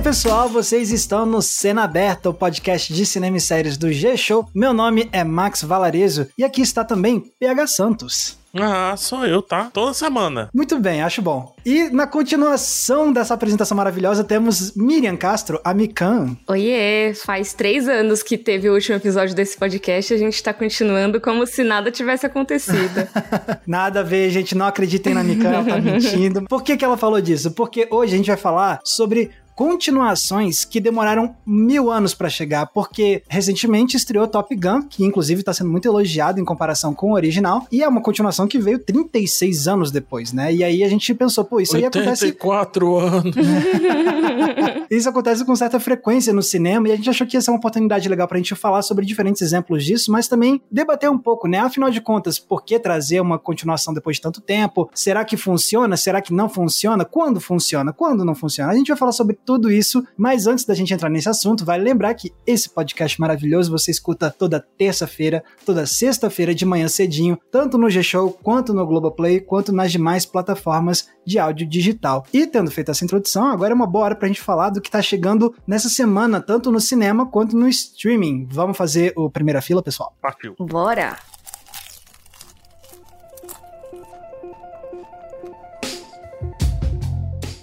Aí, pessoal, vocês estão no Cena Aberta, o podcast de cinema e séries do G-Show. Meu nome é Max Valarezo e aqui está também PH Santos. Ah, sou eu, tá? Toda semana. Muito bem, acho bom. E na continuação dessa apresentação maravilhosa, temos Miriam Castro, a Mikan. Oiê, faz três anos que teve o último episódio desse podcast e a gente tá continuando como se nada tivesse acontecido. nada a ver, gente, não acreditem na Mikan, ela tá mentindo. Por que, que ela falou disso? Porque hoje a gente vai falar sobre continuações que demoraram mil anos para chegar, porque recentemente estreou Top Gun, que inclusive está sendo muito elogiado em comparação com o original, e é uma continuação que veio 36 anos depois, né? E aí a gente pensou, pô, isso aí acontece. 84 anos. isso acontece com certa frequência no cinema, e a gente achou que ia ser uma oportunidade legal pra gente falar sobre diferentes exemplos disso, mas também debater um pouco, né? Afinal de contas, por que trazer uma continuação depois de tanto tempo? Será que funciona? Será que não funciona? Quando funciona? Quando não funciona? A gente vai falar sobre tudo isso. Mas antes da gente entrar nesse assunto, vale lembrar que esse podcast maravilhoso você escuta toda terça-feira, toda sexta-feira de manhã cedinho, tanto no G-Show, quanto no Globoplay, quanto nas demais plataformas de áudio digital. E tendo feito essa introdução, agora é uma boa hora pra gente falar do que tá chegando nessa semana, tanto no cinema quanto no streaming. Vamos fazer o primeira fila, pessoal? Partiu. Bora!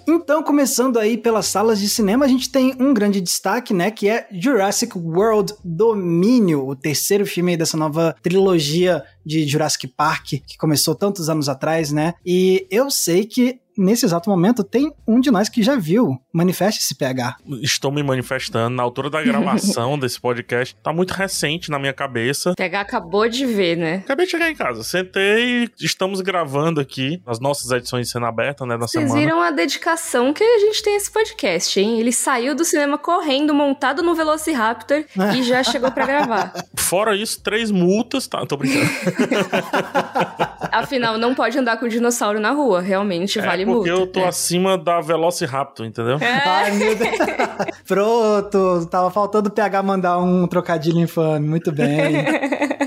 Então, começando aí pelas salas de cinema, a gente tem um grande destaque, né, que é Jurassic World Domínio, o terceiro filme dessa nova trilogia de Jurassic Park, que começou tantos anos atrás, né? E eu sei que nesse exato momento, tem um de nós que já viu. Manifeste-se, PH. Estou me manifestando. Na altura da gravação desse podcast, tá muito recente na minha cabeça. PH acabou de ver, né? Acabei de chegar em casa. Sentei, estamos gravando aqui as nossas edições de cena aberta, né, da Vocês semana. viram a dedicação que a gente tem esse podcast, hein? Ele saiu do cinema correndo, montado no Velociraptor e já chegou para gravar. Fora isso, três multas, tá? Tô brincando. Afinal, não pode andar com dinossauro na rua, realmente é vale porque multa. eu tô é. acima da Velociraptor, entendeu? É. Ai, meu Deus. Pronto, tava faltando o PH mandar um trocadilho infame. Muito bem.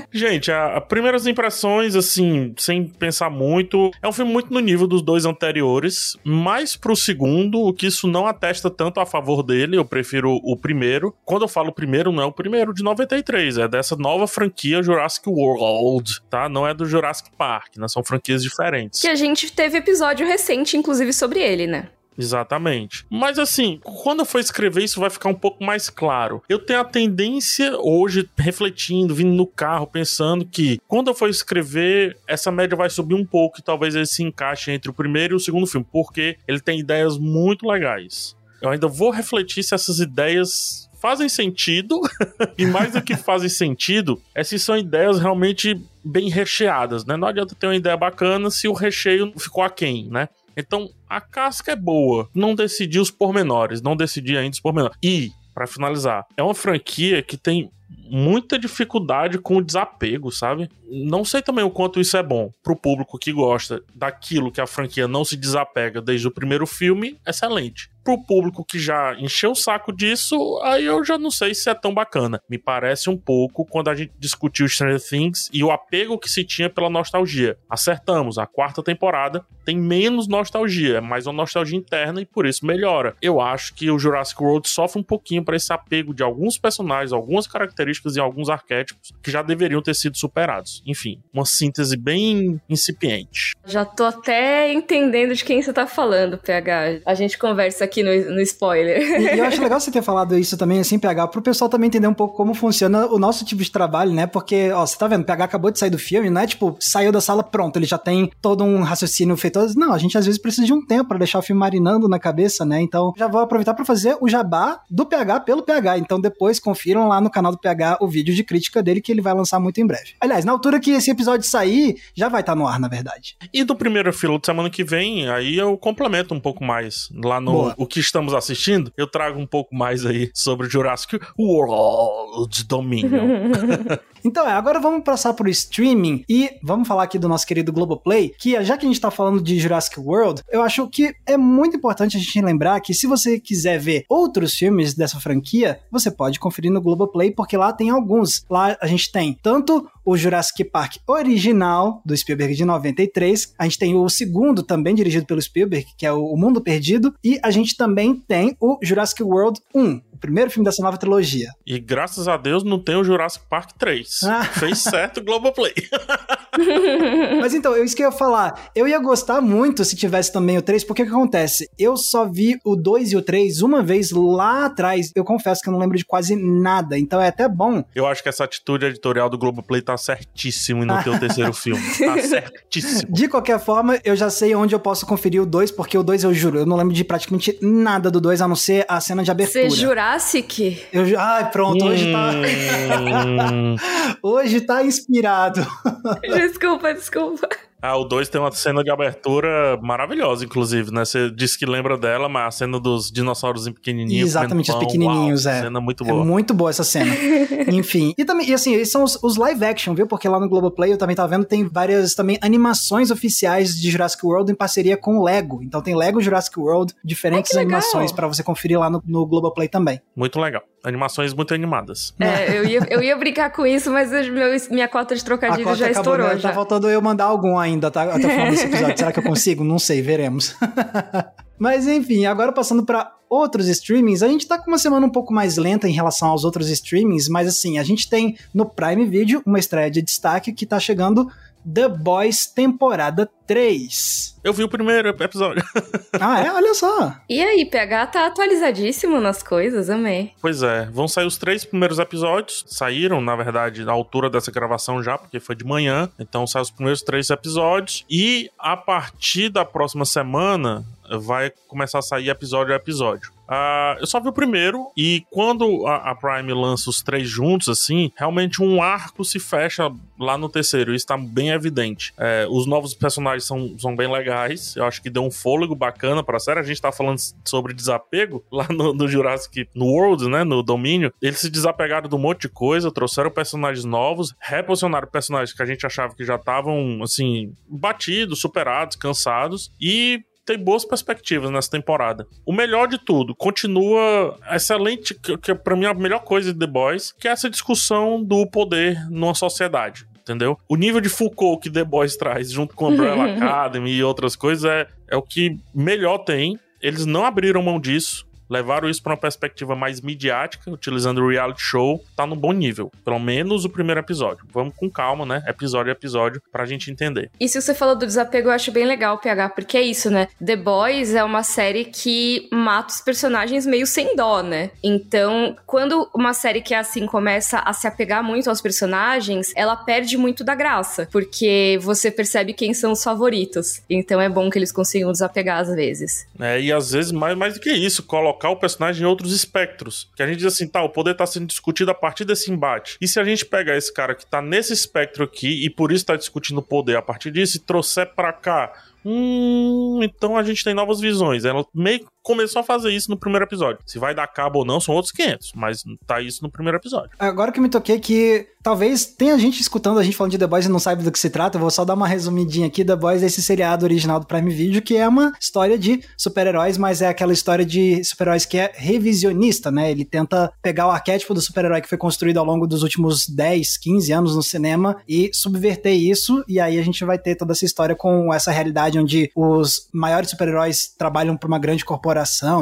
Gente, a, a, primeiras impressões, assim, sem pensar muito, é um filme muito no nível dos dois anteriores, mas pro segundo, o que isso não atesta tanto a favor dele, eu prefiro o primeiro. Quando eu falo primeiro, não é o primeiro de 93, é dessa nova franquia Jurassic World, tá? Não é do Jurassic Park, né? São franquias diferentes. Que a gente teve episódio recente, inclusive, sobre ele, né? Exatamente. Mas assim, quando eu for escrever, isso vai ficar um pouco mais claro. Eu tenho a tendência, hoje, refletindo, vindo no carro, pensando que quando eu for escrever, essa média vai subir um pouco e talvez ele se encaixe entre o primeiro e o segundo filme, porque ele tem ideias muito legais. Eu ainda vou refletir se essas ideias fazem sentido, e mais do que fazem sentido, é se são ideias realmente bem recheadas, né? Não adianta ter uma ideia bacana se o recheio ficou aquém, né? Então, a casca é boa. Não decidi os pormenores, não decidi ainda os pormenores. E, para finalizar, é uma franquia que tem muita dificuldade com o desapego, sabe? Não sei também o quanto isso é bom pro público que gosta daquilo que a franquia não se desapega desde o primeiro filme, excelente. Pro público que já encheu o saco disso, aí eu já não sei se é tão bacana. Me parece um pouco quando a gente discutiu Stranger Things e o apego que se tinha pela nostalgia. Acertamos, a quarta temporada tem menos nostalgia, é mais uma nostalgia interna e por isso melhora. Eu acho que o Jurassic World sofre um pouquinho para esse apego de alguns personagens, algumas características e alguns arquétipos que já deveriam ter sido superados. Enfim, uma síntese bem incipiente. Já tô até entendendo de quem você tá falando, PH. A gente conversa aqui no, no spoiler. E, e, eu acho legal você ter falado isso também, assim, PH, pro pessoal também entender um pouco como funciona o nosso tipo de trabalho, né? Porque, ó, você tá vendo, o PH acabou de sair do filme, não é tipo, saiu da sala, pronto, ele já tem todo um raciocínio feito. Não, a gente às vezes precisa de um tempo para deixar o filme marinando na cabeça, né? Então, já vou aproveitar para fazer o jabá do PH pelo PH. Então, depois confiram lá no canal do PH o vídeo de crítica dele que ele vai lançar muito em breve. Aliás, na altura que esse episódio sair, já vai estar tá no ar, na verdade. E do primeiro filo de semana que vem, aí eu complemento um pouco mais lá no Boa. o que estamos assistindo. Eu trago um pouco mais aí sobre Jurassic World Dominion. Então, é, agora vamos passar pro streaming e vamos falar aqui do nosso querido Globoplay, que já que a gente tá falando de Jurassic World, eu acho que é muito importante a gente lembrar que se você quiser ver outros filmes dessa franquia, você pode conferir no Globoplay, porque lá tem alguns. Lá a gente tem tanto o Jurassic Park original do Spielberg de 93. A gente tem o segundo também dirigido pelo Spielberg, que é o Mundo Perdido, e a gente também tem o Jurassic World 1, o primeiro filme dessa nova trilogia. E graças a Deus não tem o Jurassic Park 3. Ah. Fez certo o Globoplay. Mas então, eu isso que eu ia falar. Eu ia gostar muito se tivesse também o 3, porque o que acontece? Eu só vi o 2 e o 3 uma vez lá atrás. Eu confesso que eu não lembro de quase nada, então é até bom. Eu acho que essa atitude editorial do Globoplay tá certíssimo no teu terceiro filme. Tá certíssimo. De qualquer forma, eu já sei onde eu posso conferir o 2, porque o 2 eu juro, eu não lembro de praticamente nada do 2, a não ser a cena de abertura. Você Jurassic? Eu, ai, pronto, hoje tá. Hum. hoje tá inspirado. desculpa, desculpa. Ah, o 2 tem uma cena de abertura maravilhosa, inclusive, né? Você disse que lembra dela, mas a cena dos dinossauros pequenininhos. Exatamente, os pequenininhos, uau, é. Cena muito boa. É muito boa essa cena. Enfim. E também, e assim, esses são os, os, live action, viu? Porque lá no Globoplay eu também tava vendo, tem várias também animações oficiais de Jurassic World em parceria com o Lego. Então tem Lego Jurassic World, diferentes ah, animações para você conferir lá no, no Globoplay também. Muito legal animações muito animadas. É, eu ia, eu ia brincar com isso, mas meu, minha cota de trocadilho cota já acabou, estourou. Né? Já. Tá faltando eu mandar algum ainda, tá? Até o final desse episódio. Será que eu consigo? Não sei, veremos. mas enfim, agora passando para outros streamings, a gente tá com uma semana um pouco mais lenta em relação aos outros streamings, mas assim, a gente tem no Prime Video uma estreia de destaque que tá chegando The Boys temporada 3. Eu vi o primeiro episódio. ah, é? Olha só. E aí, PH tá atualizadíssimo nas coisas, amei. Pois é, vão sair os três primeiros episódios. Saíram, na verdade, na altura dessa gravação já, porque foi de manhã. Então saem os primeiros três episódios. E a partir da próxima semana, vai começar a sair episódio a episódio. Uh, eu só vi o primeiro, e quando a, a, Prime lança os três juntos, assim, realmente um arco se fecha lá no terceiro. Isso tá bem evidente. É, os novos personagens são, são bem legais. Eu acho que deu um fôlego bacana pra série. A gente tá falando sobre desapego lá no, no Jurassic no World, né? No domínio. Eles se desapegaram de um monte de coisa, trouxeram personagens novos, reposicionaram personagens que a gente achava que já estavam, assim, batidos, superados, cansados. E tem boas perspectivas nessa temporada. O melhor de tudo, continua excelente, que, que para mim é a melhor coisa de The Boys, que é essa discussão do poder numa sociedade entendeu? O nível de Foucault que The Boys traz, junto com Umbrella Academy e outras coisas, é, é o que melhor tem. Eles não abriram mão disso levaram isso para uma perspectiva mais midiática, utilizando o reality show, tá no bom nível. Pelo menos o primeiro episódio. Vamos com calma, né? Episódio a episódio, pra gente entender. E se você falou do desapego, eu acho bem legal, PH, porque é isso, né? The Boys é uma série que mata os personagens meio sem dó, né? Então, quando uma série que é assim começa a se apegar muito aos personagens, ela perde muito da graça, porque você percebe quem são os favoritos. Então é bom que eles consigam desapegar às vezes. É, e às vezes mais, mais do que isso, colocar colocar o personagem em outros espectros. Que a gente diz assim, tá, o poder tá sendo discutido a partir desse embate. E se a gente pegar esse cara que tá nesse espectro aqui e por isso tá discutindo o poder a partir disso e trouxer pra cá Hum, então a gente tem novas visões. Ela meio começou a fazer isso no primeiro episódio. Se vai dar cabo ou não, são outros 500, mas tá isso no primeiro episódio. Agora que me toquei que talvez tenha gente escutando a gente falando de The Boys e não saiba do que se trata, eu vou só dar uma resumidinha aqui. The Boys é esse seriado original do Prime Video, que é uma história de super-heróis, mas é aquela história de super-heróis que é revisionista, né? Ele tenta pegar o arquétipo do super-herói que foi construído ao longo dos últimos 10, 15 anos no cinema e subverter isso, e aí a gente vai ter toda essa história com essa realidade onde os maiores super-heróis trabalham para uma grande corporação,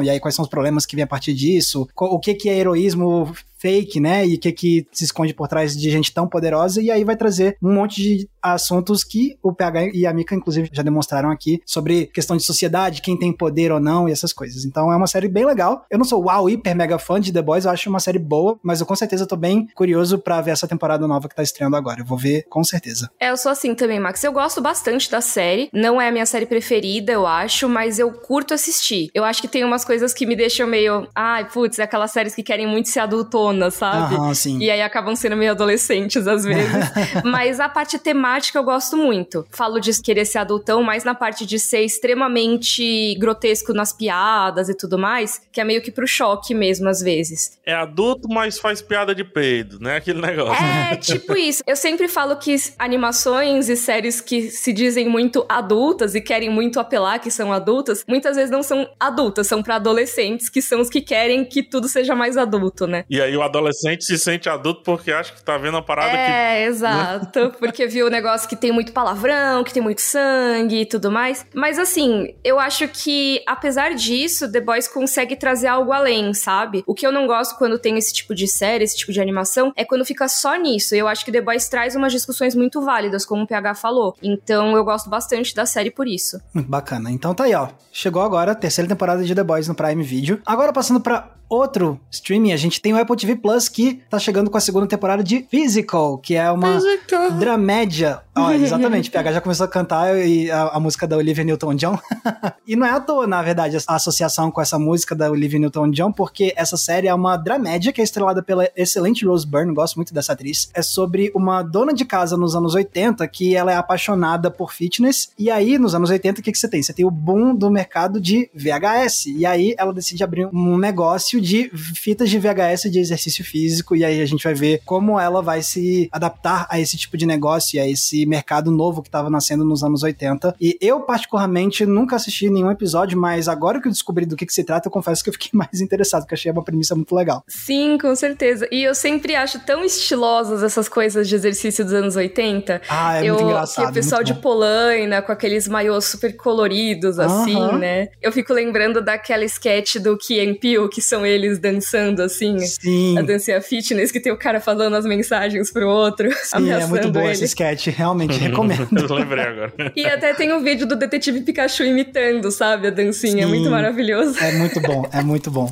e aí quais são os problemas que vêm a partir disso, o que, que é heroísmo fake, né? E o que, que se esconde por trás de gente tão poderosa, e aí vai trazer um monte de assuntos que o PH e a Mika, inclusive, já demonstraram aqui sobre questão de sociedade, quem tem poder ou não e essas coisas. Então é uma série bem legal. Eu não sou uau, hiper mega fã de The Boys, eu acho uma série boa, mas eu com certeza tô bem curioso para ver essa temporada nova que tá estreando agora. Eu vou ver com certeza. É, eu sou assim também, Max. Eu gosto bastante da série. Não é a minha série preferida, eu acho, mas eu curto assistir. Eu acho que tem umas coisas que me deixam meio. Ai, putz, é aquelas séries que querem muito ser adultona, sabe? Aham, sim. E aí acabam sendo meio adolescentes às vezes. mas a parte temática eu gosto muito. Falo de querer ser adultão, mas na parte de ser extremamente grotesco nas piadas e tudo mais, que é meio que pro choque mesmo às vezes. É adulto, mas faz piada de peido, né? Aquele negócio. É, tipo isso. Eu sempre falo que animações e séries que se dizem muito adultas e querem muito apelar que são adultas, muitas vezes não são adultas, são para adolescentes, que são os que querem que tudo seja mais adulto, né? E aí o adolescente se sente adulto porque acha que tá vendo uma parada é, que. É, exato. porque viu o negócio que tem muito palavrão, que tem muito sangue e tudo mais. Mas assim, eu acho que, apesar disso, The Boys consegue trazer algo além, sabe? O que eu não gosto quando tem esse tipo de série, esse tipo de animação, é quando fica só nisso. Eu acho que The Boys traz umas discussões muito válidas, como o PH falou. Então eu gosto bastante da série por isso. Muito bacana. Então tá aí, ó. Chegou agora a terceira temporada de The Boys no Prime Video. Agora passando para outro streaming, a gente tem o Apple TV Plus que tá chegando com a segunda temporada de Physical, que é uma Physical. dramédia. Ó, exatamente, PH já começou a cantar e a, a música da Olivia Newton-John. e não é à toa, na verdade, a associação com essa música da Olivia Newton-John, porque essa série é uma dramédia que é estrelada pela excelente Rose Byrne, gosto muito dessa atriz. É sobre uma dona de casa nos anos 80 que ela é apaixonada por fitness. E aí, nos anos 80, o que, que você tem? Você tem o boom do mercado de VHS. E aí ela decide abrir um negócio de fitas de VHS de exercício físico, e aí a gente vai ver como ela vai se adaptar a esse tipo de negócio e a esse mercado novo que estava nascendo nos anos 80. E eu, particularmente, nunca assisti nenhum episódio, mas agora que eu descobri do que, que se trata, eu confesso que eu fiquei mais interessado, porque achei uma premissa muito legal. Sim, com certeza. E eu sempre acho tão estilosas essas coisas de exercício dos anos 80. Ah, é eu, muito engraçado. Que o pessoal de Polaina, com aqueles maiôs super coloridos, assim, né? Eu fico lembrando daquela sketch do Key Peele, que são eles dançando assim. Sim. A dancinha fitness, que tem o cara falando as mensagens pro outro. Sim, é muito bom esse sketch, realmente recomendo. Eu lembrei agora. E até tem um vídeo do detetive Pikachu imitando, sabe, a dancinha. Sim, é muito maravilhoso. É muito bom, é muito bom.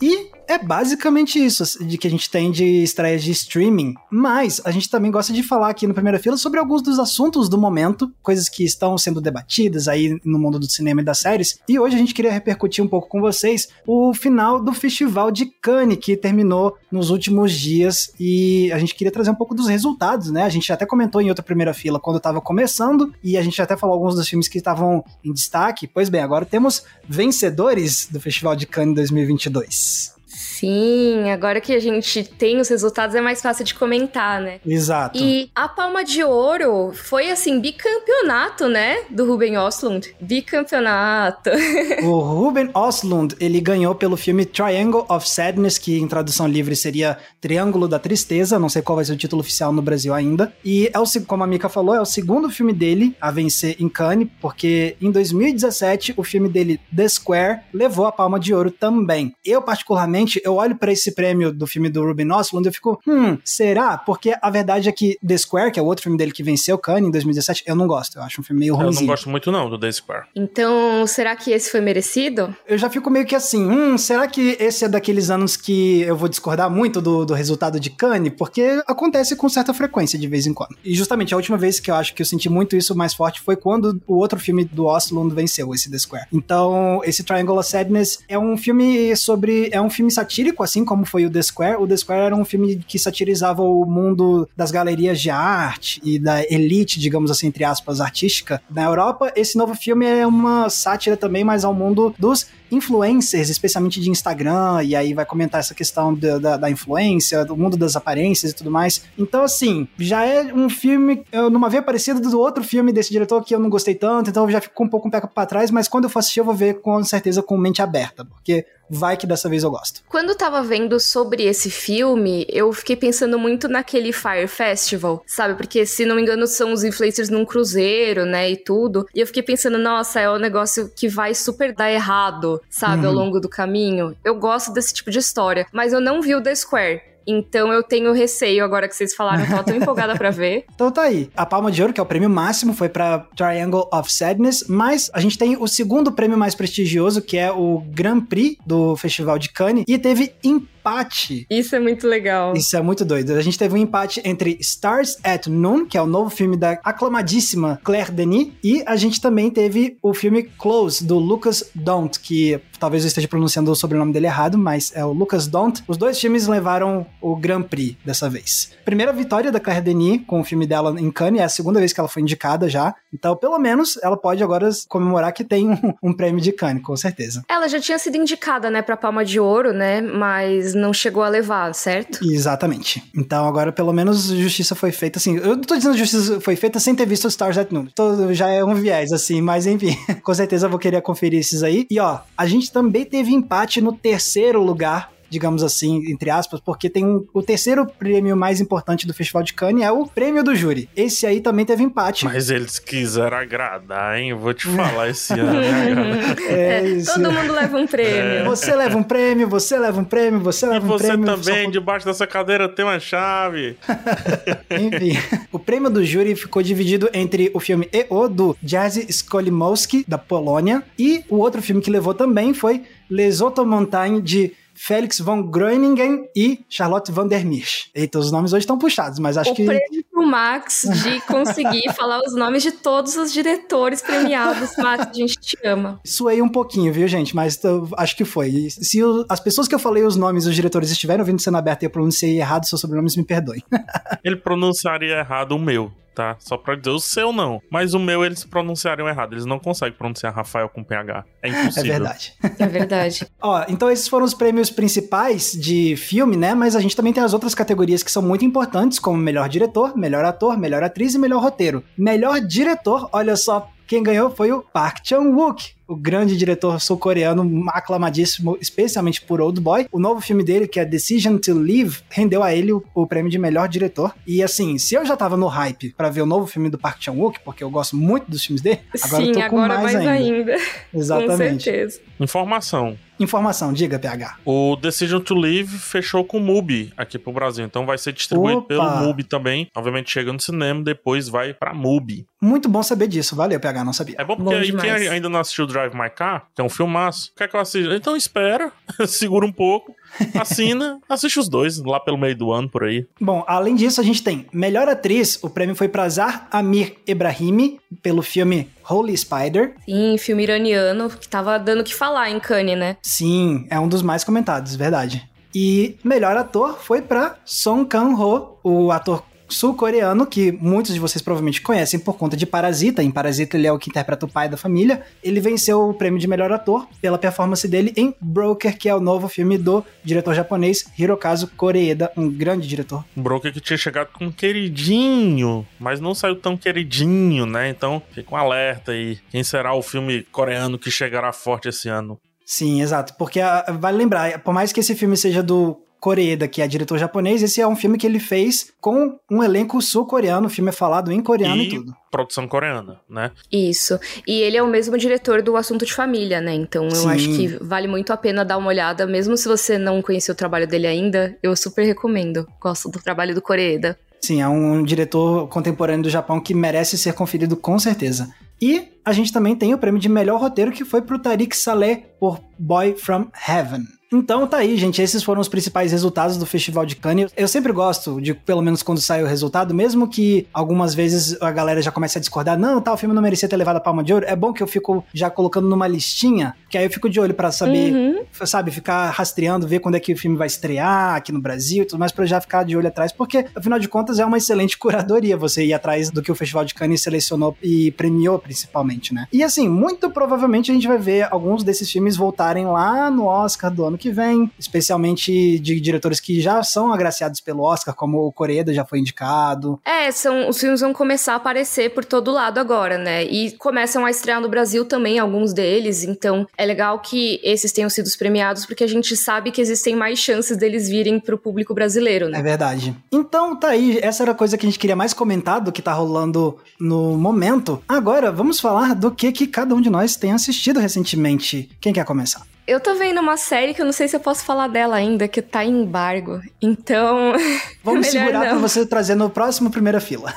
E é basicamente isso de que a gente tem de estreias de streaming. Mas a gente também gosta de falar aqui no Primeira Fila sobre alguns dos assuntos do momento, coisas que estão sendo debatidas aí no mundo do cinema e das séries. E hoje a gente queria repercutir um pouco com vocês o final do Festival de Cannes, que terminou nos últimos dias. E a gente queria trazer um pouco dos resultados, né? A gente até comentou em outra Primeira Fila quando estava começando, e a gente até falou alguns dos filmes que estavam em destaque. Pois bem, agora temos vencedores do Festival de Cannes 2022. Sim, agora que a gente tem os resultados é mais fácil de comentar, né? Exato. E a Palma de Ouro foi, assim, bicampeonato, né? Do Ruben Oslund. Bicampeonato. o Ruben Oslund, ele ganhou pelo filme Triangle of Sadness, que em tradução livre seria Triângulo da Tristeza, não sei qual vai ser o título oficial no Brasil ainda. E é o, como a Mika falou, é o segundo filme dele a vencer em Cannes, porque em 2017 o filme dele The Square levou a Palma de Ouro também. Eu particularmente eu olho para esse prêmio do filme do Ruben Östlund e eu fico, hum, será? Porque a verdade é que The Square, que é o outro filme dele que venceu Cannes em 2017, eu não gosto. Eu acho um filme meio ruim. Eu não gosto muito não do The Square. Então, será que esse foi merecido? Eu já fico meio que assim, hum, será que esse é daqueles anos que eu vou discordar muito do, do resultado de Cannes? Porque acontece com certa frequência de vez em quando. E justamente a última vez que eu acho que eu senti muito isso mais forte foi quando o outro filme do Östlund venceu, esse The Square. Então, esse Triangle of Sadness é um filme sobre... é um filme satírico satírico, assim como foi o The Square. O The Square era um filme que satirizava o mundo das galerias de arte e da elite, digamos assim, entre aspas, artística na Europa. Esse novo filme é uma sátira também, mas ao mundo dos influencers, especialmente de Instagram, e aí vai comentar essa questão da, da, da, influência, do mundo das aparências e tudo mais. Então, assim, já é um filme, eu numa veia parecida do outro filme desse diretor que eu não gostei tanto, então eu já fico um pouco um pé pra trás, mas quando eu for assistir eu vou ver com certeza com mente aberta, porque vai que dessa vez eu gosto. Quando eu tava vendo sobre esse filme, eu fiquei pensando muito naquele Fire Festival, sabe? Porque, se não me engano, são os influencers num cruzeiro, né? E tudo. E eu fiquei pensando, nossa, é um negócio que vai super dar errado sabe, uhum. ao longo do caminho. Eu gosto desse tipo de história, mas eu não vi o The Square. Então eu tenho receio agora que vocês falaram, eu tô tão empolgada para ver. Então tá aí. A Palma de Ouro, que é o prêmio máximo, foi para Triangle of Sadness, mas a gente tem o segundo prêmio mais prestigioso, que é o Grand Prix do Festival de Cannes, e teve empate. Isso é muito legal. Isso é muito doido. A gente teve um empate entre Stars at Noon, que é o novo filme da aclamadíssima Claire Denis, e a gente também teve o filme Close, do Lucas Don't, que talvez eu esteja pronunciando o sobrenome dele errado, mas é o Lucas Don't. Os dois filmes levaram o Grand Prix dessa vez. Primeira vitória da Claire Denis com o filme dela em Cannes, é a segunda vez que ela foi indicada já. Então, pelo menos, ela pode agora comemorar que tem um, um prêmio de Cannes, com certeza. Ela já tinha sido indicada, né, pra Palma de Ouro, né, mas não chegou a levar, certo? Exatamente. Então agora pelo menos justiça foi feita assim. Eu tô dizendo justiça foi feita sem ter visto Stars at Noon. Todo, já é um viés assim, mas enfim, Com certeza eu vou querer conferir esses aí. E ó, a gente também teve empate no terceiro lugar digamos assim, entre aspas, porque tem um, o terceiro prêmio mais importante do Festival de Cannes é o prêmio do júri. Esse aí também teve empate. Mas eles quiseram agradar, hein? Eu vou te falar esse ano. é, é isso. Todo mundo leva um prêmio. É. Você leva um prêmio, você leva um prêmio, você leva e um prêmio. você também, só... debaixo dessa cadeira tem uma chave. Enfim, o prêmio do júri ficou dividido entre o filme E.O. do Jerzy Skolimowski, da Polônia, e o outro filme que levou também foi Les Autres Montagnes, de Félix von Groeningen e Charlotte van der Misch. Eita, os nomes hoje estão puxados, mas acho o que. O prêmio pro Max de conseguir falar os nomes de todos os diretores premiados. Max, a gente te ama. Suei um pouquinho, viu, gente? Mas tô, acho que foi. Se o, as pessoas que eu falei os nomes dos diretores estiverem ouvindo cena aberta e eu pronunciei errado seus sobrenomes, me perdoem. Ele pronunciaria errado o meu tá? Só pra dizer o seu não. Mas o meu eles pronunciariam errado. Eles não conseguem pronunciar Rafael com PH. É impossível. É verdade. É verdade. Ó, então esses foram os prêmios principais de filme, né? Mas a gente também tem as outras categorias que são muito importantes, como melhor diretor, melhor ator, melhor atriz e melhor roteiro. Melhor diretor, olha só, quem ganhou foi o Park Chan-wook, o grande diretor sul-coreano, aclamadíssimo, especialmente por Old Boy. O novo filme dele, que é Decision to Live, rendeu a ele o, o prêmio de melhor diretor. E assim, se eu já tava no hype para ver o novo filme do Park Chan-wook, porque eu gosto muito dos filmes dele, agora Sim, eu tô com agora mais, mais ainda. ainda. Exatamente. Com certeza. Informação. Informação, diga, PH. O Decision to Live fechou com o MUBI aqui pro Brasil, então vai ser distribuído Opa. pelo MUBI também. Obviamente chega no cinema, depois vai pra MUBI. Muito bom saber disso, valeu, PH, não sabia. É bom porque bom aí quem ainda não assistiu Drive My Car, que é um filmaço, quer que eu assista? Então espera, segura um pouco. Assina, assiste os dois lá pelo meio do ano por aí. Bom, além disso, a gente tem melhor atriz. O prêmio foi pra Zar Amir Ebrahimi pelo filme Holy Spider. Sim, filme iraniano que tava dando o que falar em Cannes, né? Sim, é um dos mais comentados, verdade. E melhor ator foi para Song Kang-ho, o ator sul-coreano, que muitos de vocês provavelmente conhecem por conta de Parasita. Em Parasita ele é o que interpreta o pai da família. Ele venceu o prêmio de melhor ator pela performance dele em Broker, que é o novo filme do diretor japonês Hirokazu Koreeda, um grande diretor. Broker que tinha chegado com um queridinho, mas não saiu tão queridinho, né? Então fica um alerta aí. Quem será o filme coreano que chegará forte esse ano? Sim, exato. Porque uh, vale lembrar, por mais que esse filme seja do Koreeda, que é diretor japonês, esse é um filme que ele fez com um elenco sul-coreano, o filme é falado em coreano e, e tudo. Produção coreana, né? Isso. E ele é o mesmo diretor do Assunto de Família, né? Então eu Sim. acho que vale muito a pena dar uma olhada, mesmo se você não conheceu o trabalho dele ainda, eu super recomendo. Gosto do trabalho do Koreeda. Sim, é um diretor contemporâneo do Japão que merece ser conferido com certeza. E a gente também tem o prêmio de melhor roteiro que foi pro Tariq Saleh por Boy from Heaven. Então tá aí, gente. Esses foram os principais resultados do Festival de Cannes. Eu sempre gosto de, pelo menos quando sai o resultado, mesmo que algumas vezes a galera já comece a discordar, não, tal, tá, o filme não merecia ter levado a palma de ouro. É bom que eu fico já colocando numa listinha, que aí eu fico de olho para saber, uhum. sabe, ficar rastreando, ver quando é que o filme vai estrear aqui no Brasil e tudo mais, pra eu já ficar de olho atrás, porque afinal de contas é uma excelente curadoria você ir atrás do que o Festival de Cannes selecionou e premiou, principalmente, né? E assim, muito provavelmente a gente vai ver alguns desses filmes voltarem lá no Oscar do ano que vem, especialmente de diretores que já são agraciados pelo Oscar, como o Coreda já foi indicado. É, são, os filmes vão começar a aparecer por todo lado agora, né? E começam a estrear no Brasil também, alguns deles, então é legal que esses tenham sido premiados, porque a gente sabe que existem mais chances deles virem pro público brasileiro, né? É verdade. Então tá aí, essa era a coisa que a gente queria mais comentar do que tá rolando no momento. Agora, vamos falar do que, que cada um de nós tem assistido recentemente. Quem quer começar? Eu tô vendo uma série que eu não sei se eu posso falar dela ainda, que tá em embargo. Então. Vamos segurar não. pra você trazer no próximo primeira fila.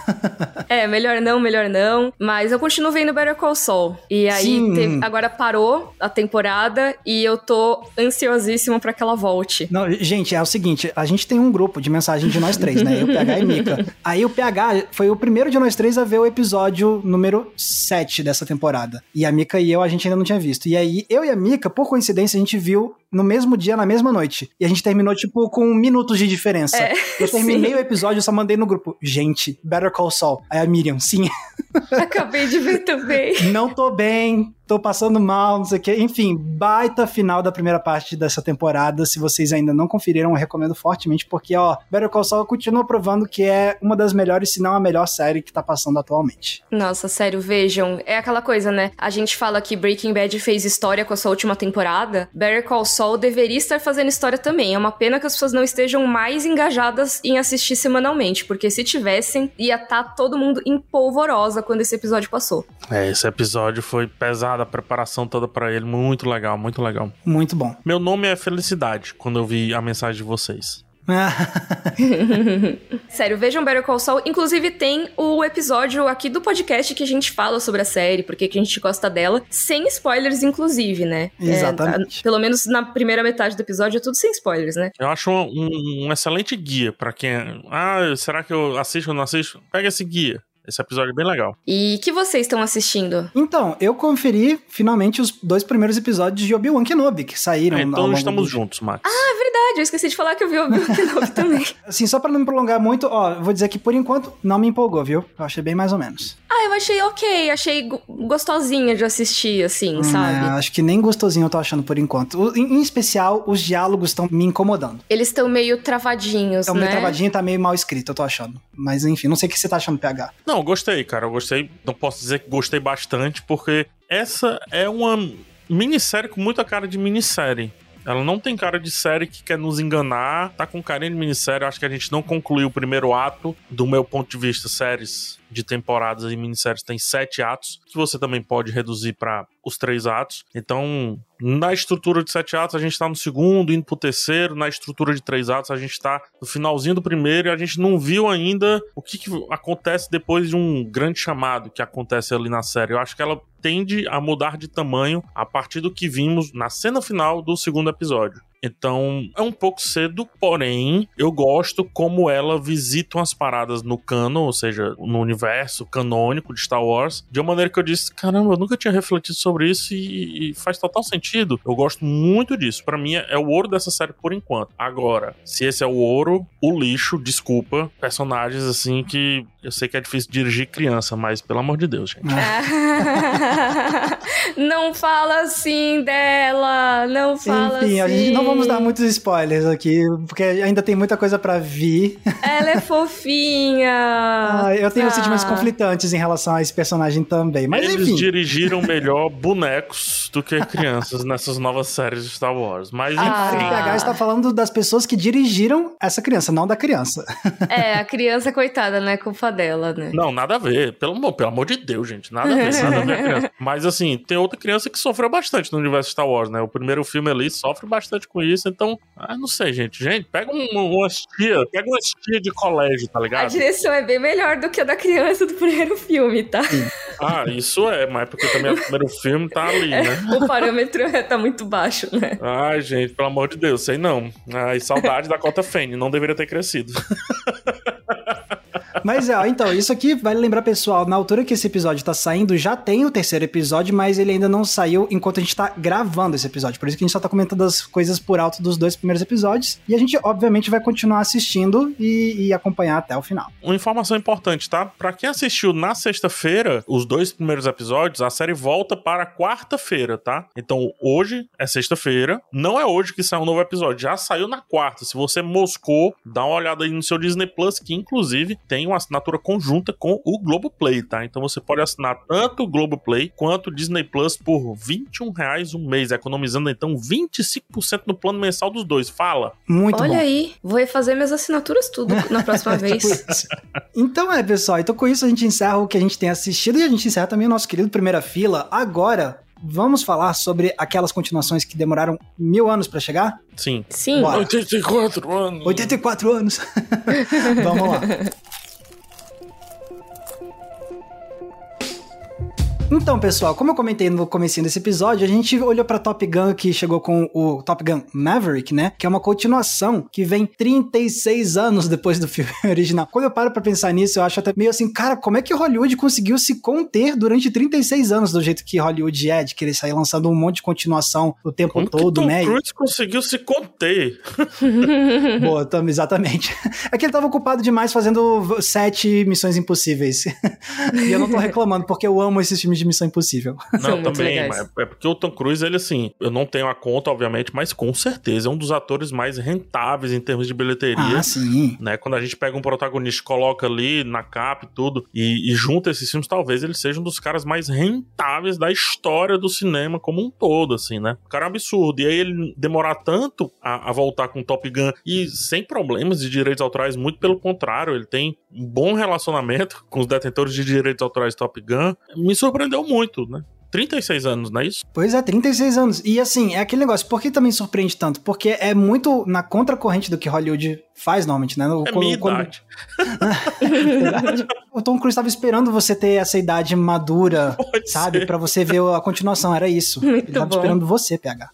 é, melhor não, melhor não. Mas eu continuo vendo Better Call Saul. E aí, teve, agora parou a temporada e eu tô ansiosíssima para que ela volte. Não, gente, é o seguinte: a gente tem um grupo de mensagem de nós três, né? Eu, PH e Mika. Aí o PH foi o primeiro de nós três a ver o episódio número 7 dessa temporada. E a Mika e eu, a gente ainda não tinha visto. E aí, eu e a Mika, por coincidência, coincidência, a gente viu no mesmo dia, na mesma noite. E a gente terminou, tipo, com minutos de diferença. É, eu terminei sim. o episódio, eu só mandei no grupo. Gente, Better Call Saul. Aí a Miriam, sim. Acabei de ver também. Não tô bem, tô passando mal, não sei o quê. Enfim, baita final da primeira parte dessa temporada. Se vocês ainda não conferiram, eu recomendo fortemente, porque, ó, Better Call Saul continua provando que é uma das melhores, se não a melhor série que tá passando atualmente. Nossa, sério, vejam. É aquela coisa, né? A gente fala que Breaking Bad fez história com a sua última temporada. Better Call Saul deveria estar fazendo história também. É uma pena que as pessoas não estejam mais engajadas em assistir semanalmente, porque se tivessem, ia estar tá todo mundo em quando esse episódio passou. É, esse episódio foi pesado, a preparação toda para ele, muito legal, muito legal. Muito bom. Meu nome é Felicidade, quando eu vi a mensagem de vocês. Sério, vejam Better Call Saul. Inclusive, tem o episódio aqui do podcast que a gente fala sobre a série, porque que a gente gosta dela, sem spoilers, inclusive, né? Exatamente. É, pelo menos na primeira metade do episódio é tudo sem spoilers, né? Eu acho um, um, um excelente guia para quem. É, ah, será que eu assisto ou não assisto? Pega esse guia. Esse episódio é bem legal. E que vocês estão assistindo? Então, eu conferi finalmente os dois primeiros episódios de Obi-Wan Kenobi que saíram. É, então estamos do... juntos, Max. Ah, é verdade. Eu esqueci de falar que eu vi Obi-Wan Kenobi também. Assim, só pra não me prolongar muito, ó, vou dizer que por enquanto não me empolgou, viu? Eu achei bem mais ou menos. Ah, eu achei ok, achei gostosinha de assistir, assim, hum, sabe? É, acho que nem gostosinho eu tô achando por enquanto. Em, em especial, os diálogos estão me incomodando. Eles estão meio travadinhos, tão né? meio travadinho, tá meio mal escrito, eu tô achando. Mas enfim, não sei o que você tá achando, PH. Não, gostei, cara. Eu gostei. Não posso dizer que gostei bastante, porque essa é uma minissérie com muita cara de minissérie. Ela não tem cara de série que quer nos enganar, tá com carinha de minissérie. Acho que a gente não concluiu o primeiro ato. Do meu ponto de vista, séries de temporadas e minisséries tem sete atos, que você também pode reduzir para os três atos. Então, na estrutura de sete atos, a gente está no segundo, indo pro terceiro. Na estrutura de três atos, a gente está no finalzinho do primeiro e a gente não viu ainda o que, que acontece depois de um grande chamado que acontece ali na série. Eu acho que ela tende a mudar de tamanho a partir do que vimos na cena final do segundo episódio. Então é um pouco cedo, porém eu gosto como ela visita as paradas no canon, ou seja, no universo canônico de Star Wars, de uma maneira que eu disse: caramba, eu nunca tinha refletido sobre isso e, e faz total sentido. Eu gosto muito disso. Para mim é o ouro dessa série por enquanto. Agora, se esse é o ouro, o lixo, desculpa, personagens assim que eu sei que é difícil dirigir criança, mas pelo amor de Deus, gente. não fala assim dela, não fala Enfim, assim. a gente não vamos dar muitos spoilers aqui, porque ainda tem muita coisa para vir. Ela é fofinha. ah, eu tenho ah. sentimentos conflitantes em relação a esse personagem também, mas Eles enfim. dirigiram melhor bonecos do que crianças nessas novas séries de Star Wars, mas ah. enfim. A PH está falando das pessoas que dirigiram essa criança, não da criança. É, a criança, coitada, né? Culpa dela, né? Não, nada a ver. Pelo, pelo amor de Deus, gente. Nada a ver, nada a ver a criança. Mas assim, tem outra criança que sofreu bastante no universo Star Wars, né? O primeiro filme ali sofre bastante com isso, então, ah, não sei, gente. Gente, pega uma, uma tia, pega uma tia de colégio, tá ligado? A direção é bem melhor do que a da criança do primeiro filme, tá? Ah, isso é, mas é porque também o primeiro filme tá ali, é, né? O parâmetro é, tá muito baixo, né? Ai, gente, pelo amor de Deus, sei não. Ai, saudade da Cota Fane, não deveria ter crescido. Mas é, então, isso aqui vale lembrar, pessoal, na altura que esse episódio tá saindo, já tem o terceiro episódio, mas ele ainda não saiu enquanto a gente tá gravando esse episódio. Por isso que a gente só tá comentando as coisas por alto dos dois primeiros episódios. E a gente, obviamente, vai continuar assistindo e, e acompanhar até o final. Uma informação importante, tá? Pra quem assistiu na sexta-feira, os dois primeiros episódios, a série volta para quarta-feira, tá? Então, hoje é sexta-feira. Não é hoje que sai um novo episódio, já saiu na quarta. Se você moscou, dá uma olhada aí no seu Disney Plus, que inclusive tem uma assinatura conjunta com o Globoplay, tá? Então você pode assinar tanto o Globoplay quanto o Disney Plus por 21 reais um mês, economizando então 25% no plano mensal dos dois. Fala! Muito Olha bom. aí, vou refazer minhas assinaturas tudo na próxima vez. então é, pessoal, então com isso a gente encerra o que a gente tem assistido e a gente encerra também o nosso querido Primeira Fila. Agora, vamos falar sobre aquelas continuações que demoraram mil anos para chegar? Sim. Sim. Bora. 84 anos. 84 anos. vamos lá. Então, pessoal, como eu comentei no começo desse episódio, a gente olhou para Top Gun que chegou com o Top Gun Maverick, né? Que é uma continuação que vem 36 anos depois do filme original. Quando eu paro para pensar nisso, eu acho até meio assim, cara, como é que Hollywood conseguiu se conter durante 36 anos do jeito que Hollywood é, de querer sair lançando um monte de continuação o tempo como todo, que Tom né? Cruise conseguiu se conter. Boa, Tom, exatamente. É que ele tava ocupado demais fazendo sete missões impossíveis. e eu não tô reclamando, porque eu amo esses filmes de Missão Impossível. Não, também, mas é porque o Tom Cruise, ele assim, eu não tenho a conta, obviamente, mas com certeza é um dos atores mais rentáveis em termos de bilheteria. Ah, sim. Né? Quando a gente pega um protagonista, coloca ali na capa e tudo, e, e junta esses filmes, talvez ele seja um dos caras mais rentáveis da história do cinema como um todo, assim, né? O cara é um absurdo. E aí ele demorar tanto a, a voltar com Top Gun e sem problemas de direitos autorais, muito pelo contrário, ele tem um bom relacionamento com os detentores de direitos autorais Top Gun, me surpreendeu muito, né? 36 anos, não é isso? Pois é, 36 anos. E assim, é aquele negócio, por que também surpreende tanto? Porque é muito na contracorrente do que Hollywood faz normalmente, né? No, é quando, minha idade. o Tom Cruise estava esperando você ter essa idade madura, Pode sabe? para você ver a continuação, era isso. Muito Ele tava bom. esperando você, PH.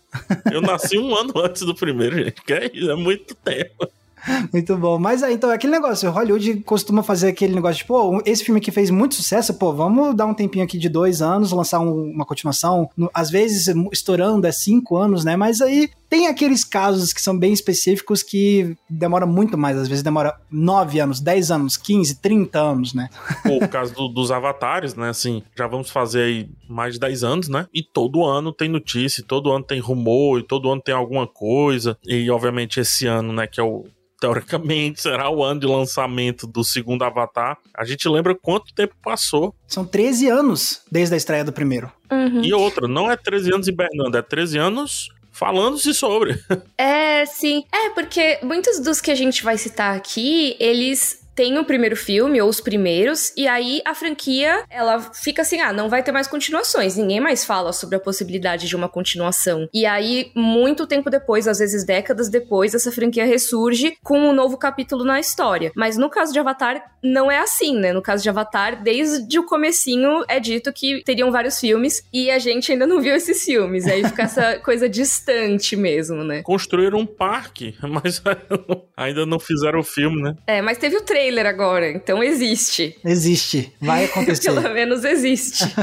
Eu nasci um ano antes do primeiro, gente. Que é isso, é muito tempo. Muito bom. Mas aí, então, é aquele negócio, Hollywood costuma fazer aquele negócio de, pô, esse filme aqui fez muito sucesso, pô, vamos dar um tempinho aqui de dois anos, lançar um, uma continuação. Às vezes, estourando, é cinco anos, né? Mas aí tem aqueles casos que são bem específicos que demora muito mais, às vezes demora nove anos, dez anos, quinze, trinta anos, né? Pô, o caso do, dos avatares, né? Assim, já vamos fazer aí mais de dez anos, né? E todo ano tem notícia, todo ano tem rumor, e todo ano tem alguma coisa. E, obviamente, esse ano, né, que é o teoricamente será o ano de lançamento do segundo Avatar. A gente lembra quanto tempo passou. São 13 anos desde a estreia do primeiro. Uhum. E outra, não é 13 anos hibernando, é 13 anos falando-se sobre. É, sim. É, porque muitos dos que a gente vai citar aqui, eles tem o primeiro filme, ou os primeiros, e aí a franquia, ela fica assim, ah, não vai ter mais continuações, ninguém mais fala sobre a possibilidade de uma continuação. E aí, muito tempo depois, às vezes décadas depois, essa franquia ressurge com um novo capítulo na história. Mas no caso de Avatar, não é assim, né? No caso de Avatar, desde o comecinho é dito que teriam vários filmes, e a gente ainda não viu esses filmes, aí fica essa coisa distante mesmo, né? Construíram um parque, mas ainda não fizeram o filme, né? É, mas teve o trailer trailer agora, então existe. Existe, vai acontecer. Pelo menos existe.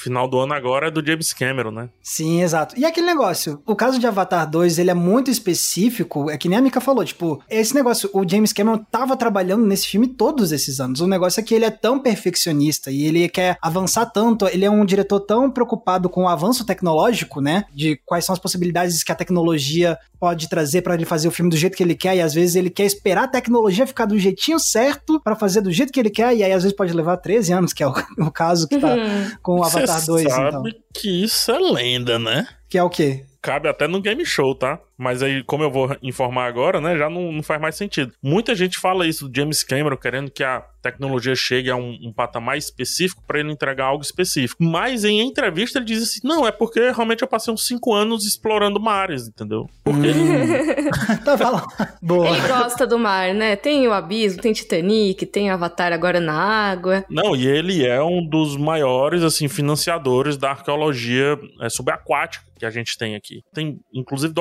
final do ano agora é do James Cameron, né? Sim, exato. E aquele negócio, o caso de Avatar 2, ele é muito específico, é que nem a Mika falou, tipo, esse negócio, o James Cameron tava trabalhando nesse filme todos esses anos. O negócio é que ele é tão perfeccionista e ele quer avançar tanto, ele é um diretor tão preocupado com o avanço tecnológico, né? De quais são as possibilidades que a tecnologia pode trazer para ele fazer o filme do jeito que ele quer, e às vezes ele quer esperar a tecnologia ficar do jeitinho certo para fazer do jeito que ele quer, e aí às vezes pode levar 13 anos, que é o, o caso que tá uhum. com o Avatar 2, sabe então. que isso é lenda, né? Que é o quê? Cabe até no game show, tá? Mas aí, como eu vou informar agora, né, já não, não faz mais sentido. Muita gente fala isso do James Cameron, querendo que a tecnologia chegue a um, um patamar específico para ele entregar algo específico. Mas em entrevista ele diz assim: não, é porque realmente eu passei uns 5 anos explorando mares, entendeu? Porque ele. tá falando. Boa. Ele gosta do mar, né? Tem o Abismo, tem Titanic, tem Avatar agora na água. Não, e ele é um dos maiores, assim, financiadores da arqueologia é, subaquática que a gente tem aqui. Tem, inclusive,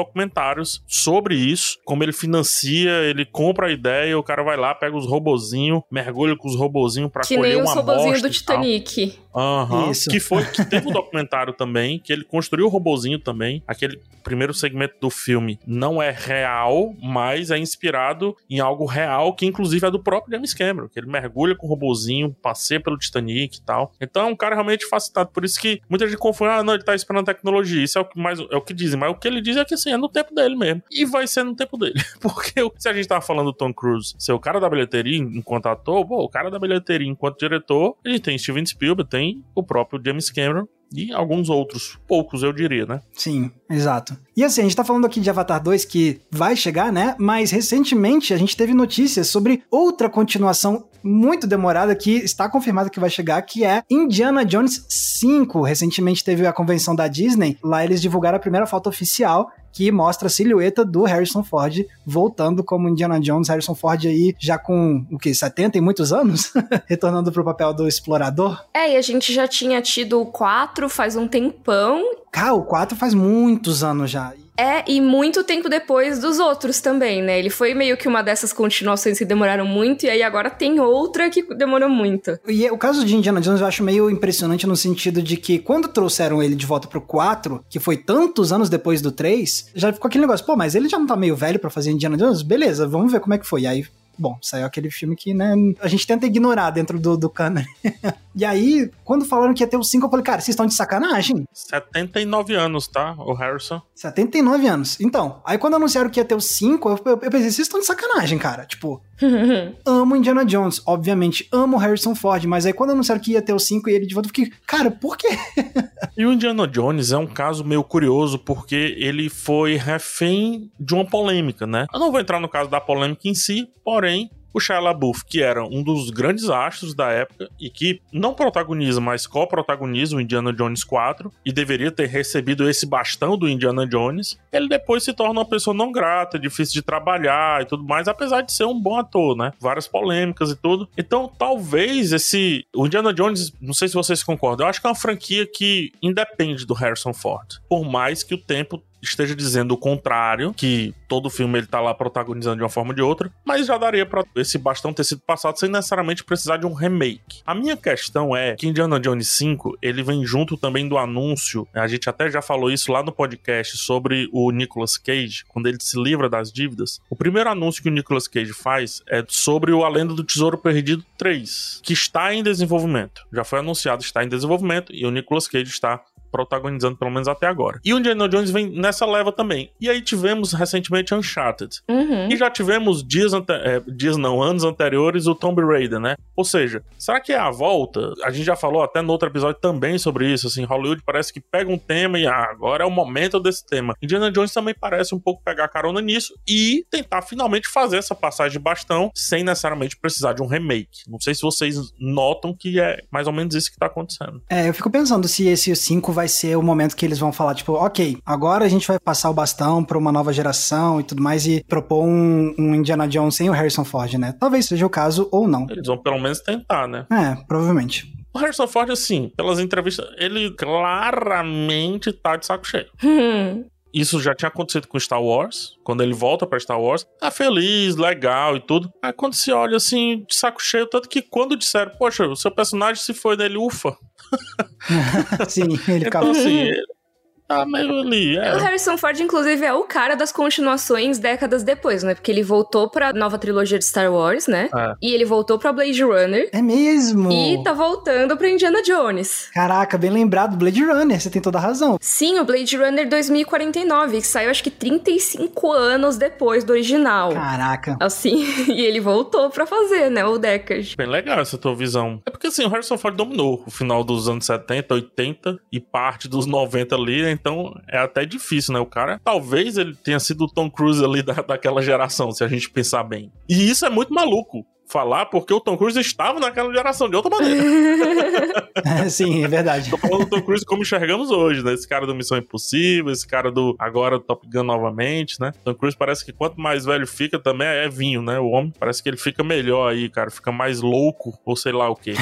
documentários sobre isso, como ele financia, ele compra a ideia, o cara vai lá, pega os robozinhos, mergulha com os robozinhos pra que colher uma amostra. Que nem os robozinhos do Titanic. Aham. Isso. Que foi que teve um documentário também, que ele construiu o robozinho também. Aquele primeiro segmento do filme não é real, mas é inspirado em algo real, que inclusive é do próprio James Cameron, que ele mergulha com o robozinho, passeia pelo Titanic e tal. Então é um cara realmente facilitado. Por isso que muita gente confunde, ah, não, ele tá esperando tecnologia. Isso é o que mais é o que dizem, mas o que ele diz é que assim, é no tempo dele mesmo. E vai ser no tempo dele. Porque se a gente tava falando do Tom Cruise ser o cara da bilheteria enquanto ator, o cara da bilheteria enquanto diretor, a gente tem Steven Spielberg, tem o próprio James Cameron e alguns outros, poucos eu diria, né? Sim, exato. E assim, a gente tá falando aqui de Avatar 2 que vai chegar, né? Mas recentemente a gente teve notícias sobre outra continuação muito demorada que está confirmada que vai chegar, que é Indiana Jones 5. Recentemente teve a convenção da Disney, lá eles divulgaram a primeira foto oficial que mostra a silhueta do Harrison Ford voltando como Indiana Jones. Harrison Ford aí já com o que 70 e muitos anos, retornando pro papel do explorador. É, e a gente já tinha tido o 4 faz um tempão. Cara, o 4 faz muitos anos já. É, e muito tempo depois dos outros também, né? Ele foi meio que uma dessas continuações que demoraram muito, e aí agora tem outra que demorou muito. E o caso de Indiana Jones eu acho meio impressionante no sentido de que quando trouxeram ele de volta pro 4, que foi tantos anos depois do 3, já ficou aquele negócio, pô, mas ele já não tá meio velho para fazer Indiana Jones? Beleza, vamos ver como é que foi. E aí Bom, saiu aquele filme que, né, a gente tenta ignorar dentro do, do cânone. E aí, quando falaram que ia ter o 5, eu falei, cara, vocês estão de sacanagem. 79 anos, tá? O Harrison. 79 anos. Então, aí quando anunciaram que ia ter o 5, eu, eu pensei, vocês estão de sacanagem, cara. Tipo, amo Indiana Jones, obviamente, amo Harrison Ford, mas aí quando anunciaram que ia ter o 5 e ele de volta, eu fiquei, cara, por quê? e o Indiana Jones é um caso meio curioso, porque ele foi refém de uma polêmica, né? Eu não vou entrar no caso da polêmica em si, porém, o Shia LaBeouf, que era um dos grandes astros da época e que não protagoniza, mas co-protagoniza o Indiana Jones 4 e deveria ter recebido esse bastão do Indiana Jones, ele depois se torna uma pessoa não grata, difícil de trabalhar e tudo mais, apesar de ser um bom ator, né? Várias polêmicas e tudo. Então, talvez esse o Indiana Jones, não sei se vocês concordam, eu acho que é uma franquia que independe do Harrison Ford, por mais que o tempo esteja dizendo o contrário, que todo filme ele tá lá protagonizando de uma forma ou de outra, mas já daria para esse bastão ter sido passado sem necessariamente precisar de um remake. A minha questão é que Indiana Jones 5, ele vem junto também do anúncio, a gente até já falou isso lá no podcast sobre o Nicolas Cage, quando ele se livra das dívidas. O primeiro anúncio que o Nicolas Cage faz é sobre o A Lenda do Tesouro Perdido 3, que está em desenvolvimento. Já foi anunciado, está em desenvolvimento e o Nicolas Cage está protagonizando, pelo menos até agora. E o Indiana Jones vem nessa leva também. E aí tivemos recentemente Uncharted. Uhum. E já tivemos dias, é, dias não, anos anteriores o Tomb Raider, né? Ou seja, será que é a volta? A gente já falou até no outro episódio também sobre isso, assim, Hollywood parece que pega um tema e ah, agora é o momento desse tema. Indiana Jones também parece um pouco pegar carona nisso e tentar finalmente fazer essa passagem de bastão sem necessariamente precisar de um remake. Não sei se vocês notam que é mais ou menos isso que tá acontecendo. É, eu fico pensando se esse 5 vai ser o momento que eles vão falar, tipo, ok, agora a gente vai passar o bastão para uma nova geração e tudo mais e propor um, um, Indiana Jones sem o Harrison Ford, né? Talvez seja o caso ou não. Eles vão pelo menos tentar, né? É, provavelmente. O Harrison Ford, assim, pelas entrevistas, ele claramente tá de saco cheio. Isso já tinha acontecido com Star Wars, quando ele volta para Star Wars, tá feliz, legal e tudo. Aí quando se olha assim, de saco cheio, tanto que quando disseram, poxa, o seu personagem se foi dele, ufa, Sim, ele então, assim, tá meio ali. É. O Harrison Ford, inclusive, é o cara das continuações décadas depois, né? Porque ele voltou pra nova trilogia de Star Wars, né? É. E ele voltou pra Blade Runner. É mesmo? E tá voltando pra Indiana Jones. Caraca, bem lembrado, Blade Runner, você tem toda a razão. Sim, o Blade Runner 2049, que saiu acho que 35 anos depois do original. Caraca. Assim, e ele voltou pra fazer, né? O Deckard. Bem legal essa tua visão. É porque assim, o Harrison Ford dominou o final dos anos 70, 80 e parte dos 90 ali, né? Então é até difícil, né? O cara, talvez ele tenha sido o Tom Cruise ali da, daquela geração, se a gente pensar bem. E isso é muito maluco falar porque o Tom Cruise estava naquela geração de outra maneira. Sim, é verdade. Tô falando do Tom Cruise como enxergamos hoje, né? Esse cara do Missão Impossível, esse cara do agora Top Gun novamente, né? Tom Cruise parece que quanto mais velho fica também é vinho, né? O homem parece que ele fica melhor aí, cara, fica mais louco ou sei lá o quê.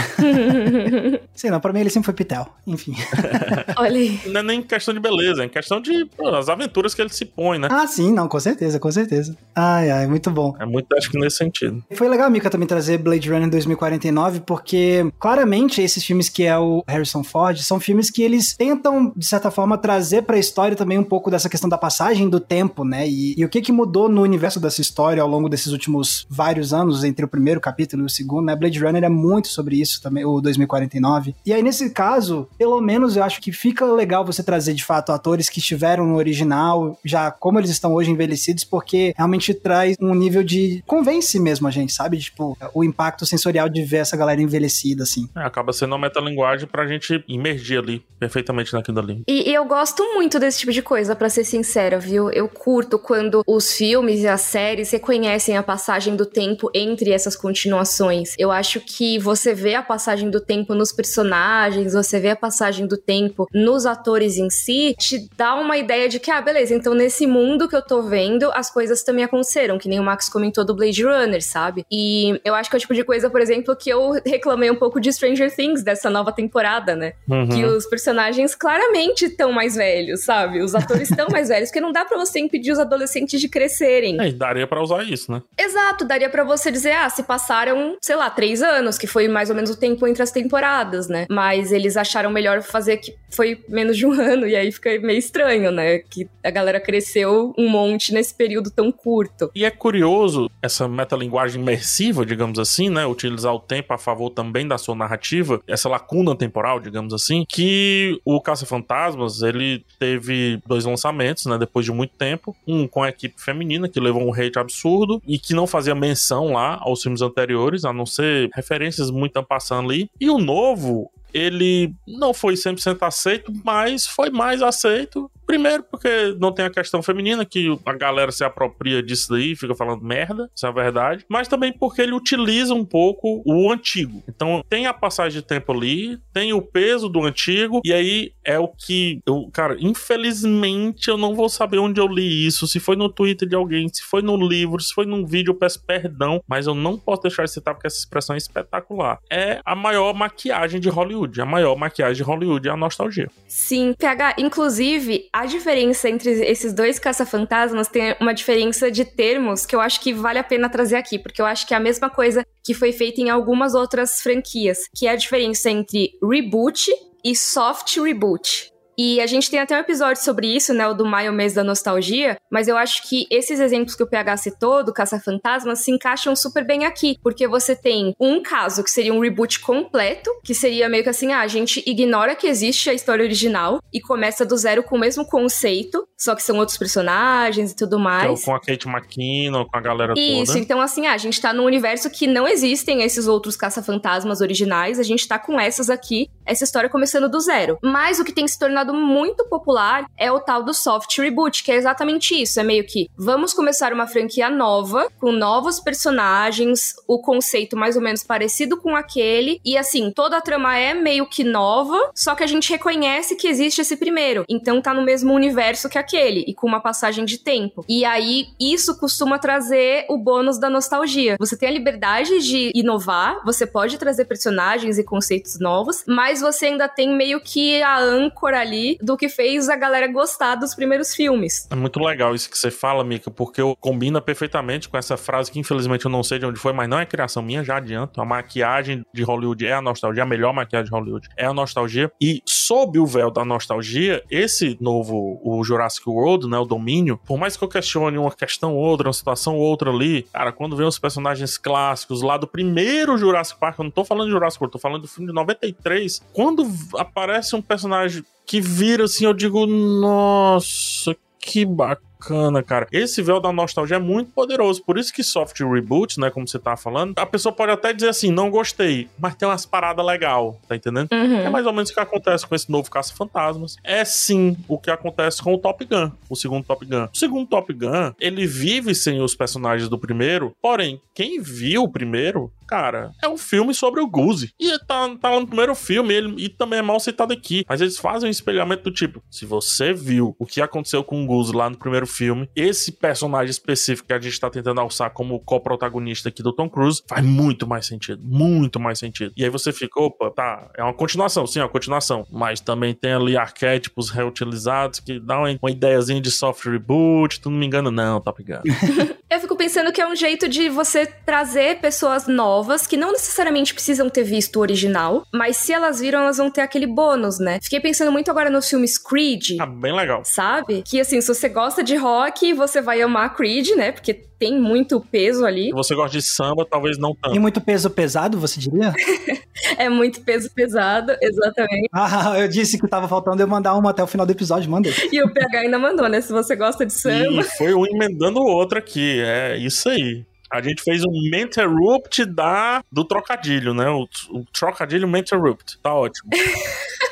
sei não, pra mim ele sempre foi pitel, enfim. Olha aí. Não é nem questão de beleza, é questão de pô, as aventuras que ele se põe, né? Ah, sim, não, com certeza, com certeza. Ai, ai, muito bom. É muito, acho que nesse sentido. Foi legal, Mika, também trazer Blade Runner 2049, porque claramente esses filmes que é o Harrison Ford são filmes que eles tentam, de certa forma, trazer pra história também um pouco dessa questão da passagem do tempo, né? E, e o que que mudou no universo dessa história ao longo desses últimos vários anos, entre o primeiro capítulo e o segundo, né? Blade Runner é muito sobre isso também, o 2049. E aí, nesse caso, pelo menos eu acho que fica legal você trazer, de fato, atores que estiveram no original, já como eles estão hoje envelhecidos, porque realmente traz um nível de convence mesmo a gente, sabe? Tipo, o impacto sensorial de ver essa galera envelhecida, assim. É, acaba sendo uma metalinguagem pra gente imergir ali, perfeitamente naquilo ali. E, e eu gosto muito desse tipo de coisa, para ser sincera, viu? Eu curto quando os filmes e as séries reconhecem a passagem do tempo entre essas continuações. Eu acho que você vê a passagem do tempo nos personagens, você vê a passagem do tempo nos atores em si, te dá uma ideia de que, ah, beleza, então nesse mundo que eu tô vendo, as coisas também aconteceram, que nem o Max comentou do Blade Runner, sabe? E eu acho que é o tipo de coisa, por exemplo, que eu reclamei um pouco de Stranger Things dessa nova temporada, né? Uhum. Que os personagens claramente estão mais velhos, sabe? Os atores estão mais velhos, porque não dá para você impedir os adolescentes de crescerem. É, daria para usar isso, né? Exato, daria para você dizer, ah, se passaram, sei lá, três anos, que foi mais ou menos o tempo entre as temporadas, né? Mas eles acharam melhor fazer que foi menos de um ano, e aí fica meio estranho, né? Que a galera cresceu um monte nesse período tão curto. E é curioso essa metalinguagem imersiva, digamos assim, né? Utilizar o tempo a favor também da sua narrativa, essa lacuna temporal, digamos assim, que o Caça-Fantasmas, ele teve dois lançamentos, né? Depois de muito tempo. Um com a equipe feminina, que levou um hate absurdo e que não fazia menção lá aos filmes anteriores, a não ser referências muito passando ali. E o novo, ele não foi 100% aceito, mas foi mais aceito Primeiro, porque não tem a questão feminina, que a galera se apropria disso daí, fica falando merda, isso é a verdade. Mas também porque ele utiliza um pouco o antigo. Então, tem a passagem de tempo ali, tem o peso do antigo, e aí é o que eu, cara, infelizmente eu não vou saber onde eu li isso, se foi no Twitter de alguém, se foi no livro, se foi num vídeo, eu peço perdão, mas eu não posso deixar de citar porque essa expressão é espetacular. É a maior maquiagem de Hollywood, a maior maquiagem de Hollywood é a nostalgia. Sim, PH, inclusive, a diferença entre esses dois caça-fantasmas tem uma diferença de termos que eu acho que vale a pena trazer aqui, porque eu acho que é a mesma coisa que foi feita em algumas outras franquias, que é a diferença entre reboot e soft reboot. E a gente tem até um episódio sobre isso, né? O do maio, mês da nostalgia. Mas eu acho que esses exemplos que o PH citou, do Caça-Fantasmas, se encaixam super bem aqui. Porque você tem um caso que seria um reboot completo, que seria meio que assim: ah, a gente ignora que existe a história original e começa do zero com o mesmo conceito, só que são outros personagens e tudo mais. Então, com a Kate McKinnon, com a galera isso, toda. Isso, então assim, ah, a gente tá num universo que não existem esses outros caça-fantasmas originais, a gente tá com essas aqui, essa história começando do zero. Mas o que tem se tornado tornado muito popular é o tal do soft reboot, que é exatamente isso. É meio que vamos começar uma franquia nova, com novos personagens, o conceito mais ou menos parecido com aquele, e assim, toda a trama é meio que nova, só que a gente reconhece que existe esse primeiro. Então tá no mesmo universo que aquele, e com uma passagem de tempo. E aí, isso costuma trazer o bônus da nostalgia. Você tem a liberdade de inovar, você pode trazer personagens e conceitos novos, mas você ainda tem meio que a âncora ali ali do que fez a galera gostar dos primeiros filmes. É muito legal isso que você fala, Mika, porque combina perfeitamente com essa frase que infelizmente eu não sei de onde foi, mas não é criação minha, já adianto. A maquiagem de Hollywood é a nostalgia, a melhor maquiagem de Hollywood é a nostalgia. E sob o véu da nostalgia, esse novo, o Jurassic World, né, o domínio, por mais que eu questione uma questão ou outra, uma situação ou outra ali, cara, quando vem os personagens clássicos lá do primeiro Jurassic Park, eu não tô falando de Jurassic World, tô falando do filme de 93, quando aparece um personagem que vira assim, eu digo, nossa, que bacana, cara. Esse véu da nostalgia é muito poderoso. Por isso que soft reboot, né, como você tá falando, a pessoa pode até dizer assim, não gostei, mas tem umas paradas legal, tá entendendo? Uhum. É mais ou menos o que acontece com esse novo Caça-Fantasmas. É sim o que acontece com o Top Gun, o segundo Top Gun. O segundo Top Gun, ele vive sem os personagens do primeiro, porém, quem viu o primeiro cara, é um filme sobre o Guzi. E tá, tá lá no primeiro filme, ele, e também é mal citado aqui. Mas eles fazem um espelhamento do tipo: se você viu o que aconteceu com o Guzi lá no primeiro filme, esse personagem específico que a gente tá tentando alçar como co-protagonista aqui do Tom Cruise, faz muito mais sentido. Muito mais sentido. E aí você fica, opa, tá, é uma continuação, sim, é uma continuação. Mas também tem ali arquétipos reutilizados que dá uma, uma ideiazinha de soft reboot, tu não me engana, não, Top Gun. Eu fico pensando que é um jeito de você trazer pessoas novas novas que não necessariamente precisam ter visto o original, mas se elas viram, elas vão ter aquele bônus, né? Fiquei pensando muito agora nos filmes Creed. Ah, bem legal. Sabe? Que assim, se você gosta de rock, você vai amar Creed, né? Porque tem muito peso ali. Se você gosta de samba, talvez não tanto. Tem muito peso pesado, você diria? é muito peso pesado, exatamente. Ah, eu disse que tava faltando eu mandar uma até o final do episódio, mandei. e o PH ainda mandou, né? Se você gosta de samba. E foi um emendando o outro aqui, é isso aí. A gente fez um Menterupt da, do trocadilho, né? O, o trocadilho Menterupt. Tá ótimo.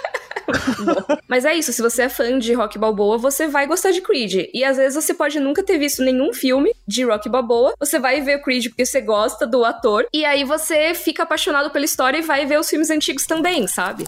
Mas é isso, se você é fã de Rock Balboa, você vai gostar de Creed. E às vezes você pode nunca ter visto nenhum filme de Rock Balboa, você vai ver Creed porque você gosta do ator, e aí você fica apaixonado pela história e vai ver os filmes antigos também, sabe?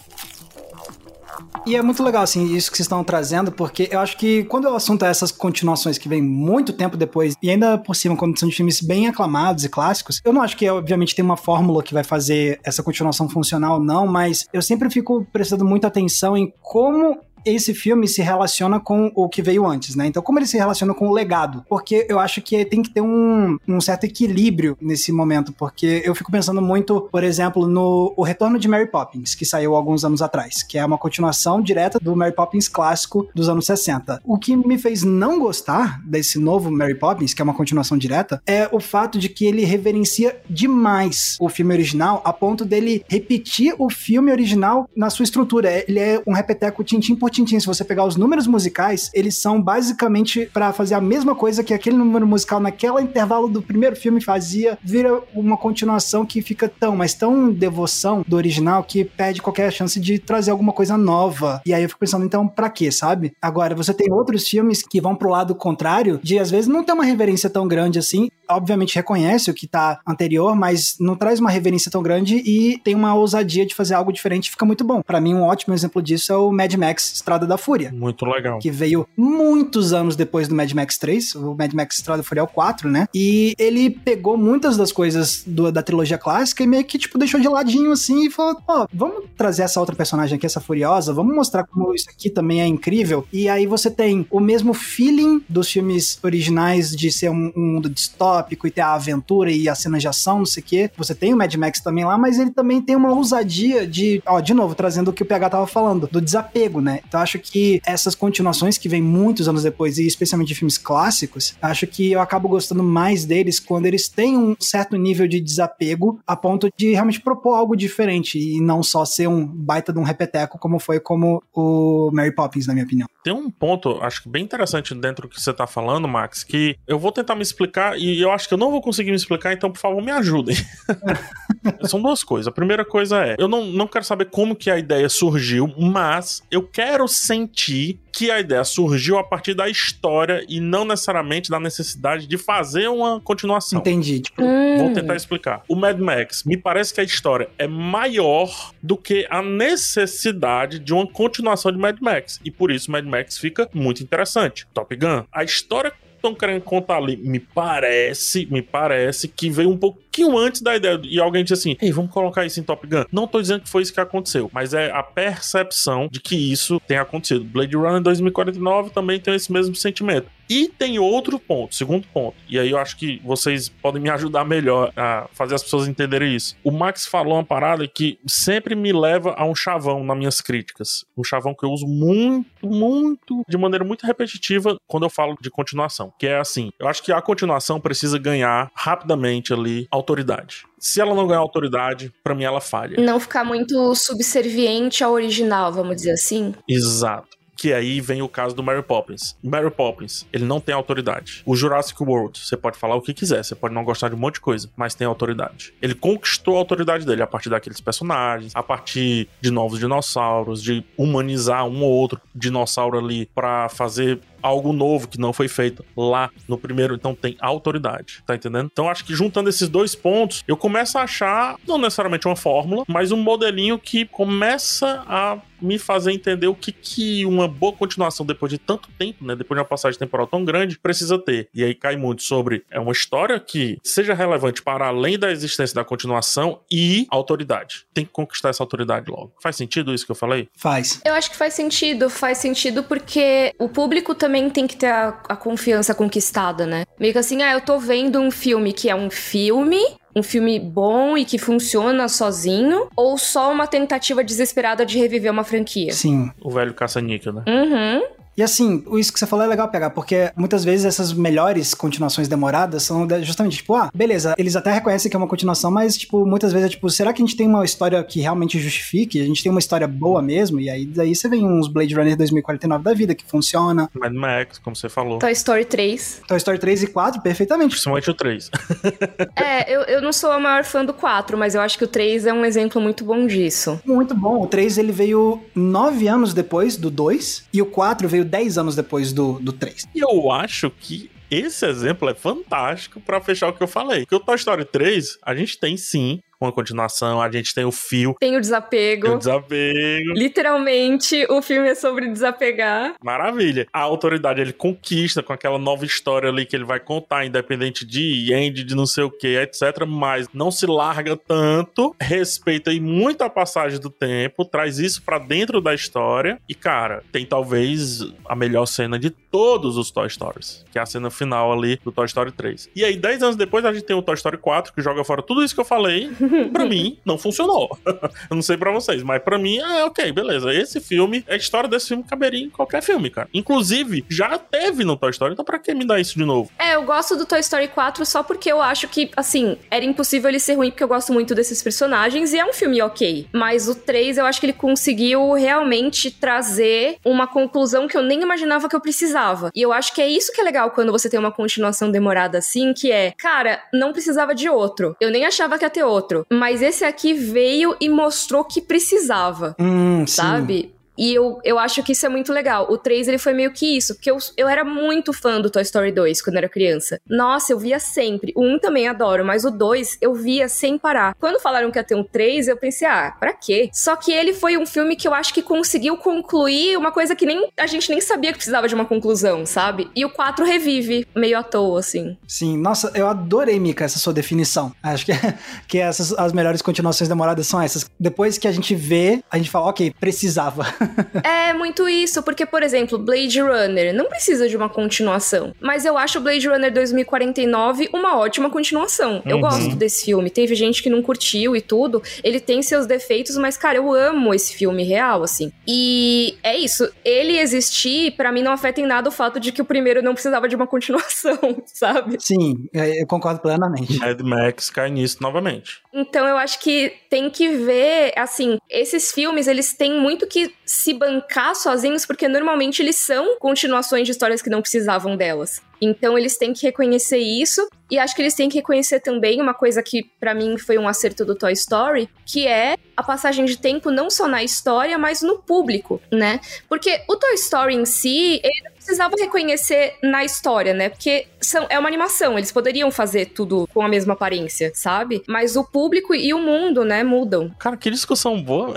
E é muito legal, assim, isso que vocês estão trazendo, porque eu acho que quando o assunto é essas continuações que vêm muito tempo depois, e ainda por cima, quando são de filmes bem aclamados e clássicos, eu não acho que, obviamente, tem uma fórmula que vai fazer essa continuação funcionar ou não, mas eu sempre fico prestando muita atenção em como esse filme se relaciona com o que veio antes, né? Então, como ele se relaciona com o legado? Porque eu acho que tem que ter um, um certo equilíbrio nesse momento, porque eu fico pensando muito, por exemplo, no O Retorno de Mary Poppins, que saiu alguns anos atrás, que é uma continuação direta do Mary Poppins clássico dos anos 60. O que me fez não gostar desse novo Mary Poppins, que é uma continuação direta, é o fato de que ele reverencia demais o filme original, a ponto dele repetir o filme original na sua estrutura. Ele é um repeteco tintim por tintim. Se você pegar os números musicais, eles são basicamente para fazer a mesma coisa que aquele número musical naquele intervalo do primeiro filme fazia, vira uma continuação que fica tão, mas tão devoção do original que perde qualquer chance de trazer alguma coisa nova. E aí eu fico pensando, então, pra quê, sabe? Agora, você tem outros filmes que vão pro lado contrário, de às vezes não ter uma reverência tão grande assim. Obviamente reconhece o que tá anterior, mas não traz uma reverência tão grande e tem uma ousadia de fazer algo diferente, fica muito bom. Para mim, um ótimo exemplo disso é o Mad Max Estrada da Fúria. Muito legal. Que veio muitos anos depois do Mad Max 3, o Mad Max Estrada da Fúria é o 4, né? E ele pegou muitas das coisas do, da trilogia clássica e meio que, tipo, deixou de ladinho assim e falou: ó, oh, vamos trazer essa outra personagem aqui, essa Furiosa, vamos mostrar como isso aqui também é incrível. E aí você tem o mesmo feeling dos filmes originais de ser um, um mundo distópico e ter a aventura e a cena de ação, não sei o quê. Você tem o Mad Max também lá, mas ele também tem uma ousadia de, ó, de novo, trazendo o que o PH tava falando, do desapego, né? Então acho que essas continuações que vêm muitos anos depois, e especialmente de filmes clássicos, acho que eu acabo gostando mais deles quando eles têm um certo nível de desapego a ponto de realmente propor algo diferente e não só ser um baita de um repeteco como foi como o Mary Poppins, na minha opinião. Tem um ponto, acho que bem interessante dentro do que você tá falando, Max, que eu vou tentar me explicar e eu acho que eu não vou conseguir me explicar, então por favor me ajudem. São duas coisas. A primeira coisa é, eu não, não quero saber como que a ideia surgiu, mas eu quero sentir que a ideia surgiu a partir da história e não necessariamente da necessidade de fazer uma continuação. Entendi. Tipo, hum. Vou tentar explicar. O Mad Max, me parece que a história é maior do que a necessidade de uma continuação de Mad Max. E por isso Mad Max fica muito interessante. Top Gun, a história estão querendo contar ali, me parece, me parece que veio um pouquinho antes da ideia. E alguém disse assim: Ei, vamos colocar isso em Top Gun. Não tô dizendo que foi isso que aconteceu, mas é a percepção de que isso tem acontecido. Blade Runner 2049 também tem esse mesmo sentimento. E tem outro ponto, segundo ponto, e aí eu acho que vocês podem me ajudar melhor a fazer as pessoas entenderem isso. O Max falou uma parada que sempre me leva a um chavão nas minhas críticas. Um chavão que eu uso muito, muito, de maneira muito repetitiva quando eu falo de continuação. Que é assim: eu acho que a continuação precisa ganhar rapidamente ali autoridade. Se ela não ganhar autoridade, para mim ela falha. Não ficar muito subserviente ao original, vamos dizer assim. Exato que aí vem o caso do Mary Poppins. Mary Poppins, ele não tem autoridade. O Jurassic World, você pode falar o que quiser, você pode não gostar de um monte de coisa, mas tem autoridade. Ele conquistou a autoridade dele a partir daqueles personagens, a partir de novos dinossauros, de humanizar um ou outro dinossauro ali para fazer algo novo que não foi feito lá no primeiro, então tem autoridade, tá entendendo? Então acho que juntando esses dois pontos, eu começo a achar não necessariamente uma fórmula, mas um modelinho que começa a me fazer entender o que, que uma boa continuação depois de tanto tempo, né, depois de uma passagem temporal tão grande, precisa ter. E aí cai muito sobre é uma história que seja relevante para além da existência da continuação e autoridade. Tem que conquistar essa autoridade logo. Faz sentido isso que eu falei? Faz. Eu acho que faz sentido, faz sentido porque o público também também tem que ter a, a confiança conquistada, né? Meio que assim, ah, eu tô vendo um filme que é um filme, um filme bom e que funciona sozinho, ou só uma tentativa desesperada de reviver uma franquia? Sim. O velho caça-níquel, né? Uhum. E assim, isso que você falou é legal pegar, porque muitas vezes essas melhores continuações demoradas são justamente tipo, ah, beleza, eles até reconhecem que é uma continuação, mas tipo, muitas vezes é tipo, será que a gente tem uma história que realmente justifique? A gente tem uma história boa mesmo? E aí daí você vem uns Blade Runner 2049 da vida que funciona. Mad Max, como você falou. Toy Story 3. Toy Story 3 e 4, perfeitamente. Principalmente o 3. é, eu, eu não sou a maior fã do 4, mas eu acho que o 3 é um exemplo muito bom disso. Muito bom. O 3 ele veio nove anos depois do 2 e o 4 veio 10 anos depois do, do 3. E eu acho que esse exemplo é fantástico para fechar o que eu falei. Porque o Toy Story 3, a gente tem sim uma continuação, a gente tem o fio. Tem o desapego. O desapego. Literalmente, o filme é sobre desapegar. Maravilha. A autoridade ele conquista com aquela nova história ali que ele vai contar, independente de end, de não sei o que, etc. Mas não se larga tanto, respeita aí muito a passagem do tempo, traz isso para dentro da história. E, cara, tem talvez a melhor cena de todos os Toy Stories, que é a cena final ali do Toy Story 3. E aí, 10 anos depois, a gente tem o Toy Story 4, que joga fora tudo isso que eu falei. Pra mim, não funcionou. eu não sei para vocês, mas para mim, é ok, beleza. Esse filme, a história desse filme caberia em qualquer filme, cara. Inclusive, já teve no Toy Story, então pra que me dar isso de novo? É, eu gosto do Toy Story 4 só porque eu acho que, assim, era impossível ele ser ruim, porque eu gosto muito desses personagens e é um filme ok. Mas o 3, eu acho que ele conseguiu realmente trazer uma conclusão que eu nem imaginava que eu precisava. E eu acho que é isso que é legal quando você tem uma continuação demorada assim, que é, cara, não precisava de outro. Eu nem achava que ia ter outro. Mas esse aqui veio e mostrou que precisava. Hum, sabe? Sim. E eu, eu acho que isso é muito legal. O 3, ele foi meio que isso, porque eu, eu era muito fã do Toy Story 2 quando era criança. Nossa, eu via sempre. O 1 também adoro, mas o 2 eu via sem parar. Quando falaram que ia ter um 3, eu pensei, ah, pra quê? Só que ele foi um filme que eu acho que conseguiu concluir uma coisa que nem a gente nem sabia que precisava de uma conclusão, sabe? E o 4 revive, meio à toa, assim. Sim, nossa, eu adorei, Mika, essa sua definição. Acho que, que essas as melhores continuações demoradas são essas. Depois que a gente vê, a gente fala, ok, precisava. é muito isso, porque, por exemplo, Blade Runner não precisa de uma continuação. Mas eu acho Blade Runner 2049 uma ótima continuação. Eu uhum. gosto desse filme. Teve gente que não curtiu e tudo. Ele tem seus defeitos, mas, cara, eu amo esse filme real, assim. E é isso. Ele existir, para mim, não afeta em nada o fato de que o primeiro não precisava de uma continuação, sabe? Sim, é, eu concordo plenamente. Mad Max cai nisso novamente. Então eu acho que tem que ver, assim, esses filmes, eles têm muito que se bancar sozinhos, porque normalmente eles são continuações de histórias que não precisavam delas. Então eles têm que reconhecer isso e acho que eles têm que reconhecer também uma coisa que para mim foi um acerto do Toy Story, que é a passagem de tempo não só na história, mas no público, né? Porque o Toy Story em si, ele precisava reconhecer na história, né? Porque são, é uma animação, eles poderiam fazer tudo com a mesma aparência, sabe? Mas o público e o mundo, né, mudam. Cara, que discussão boa.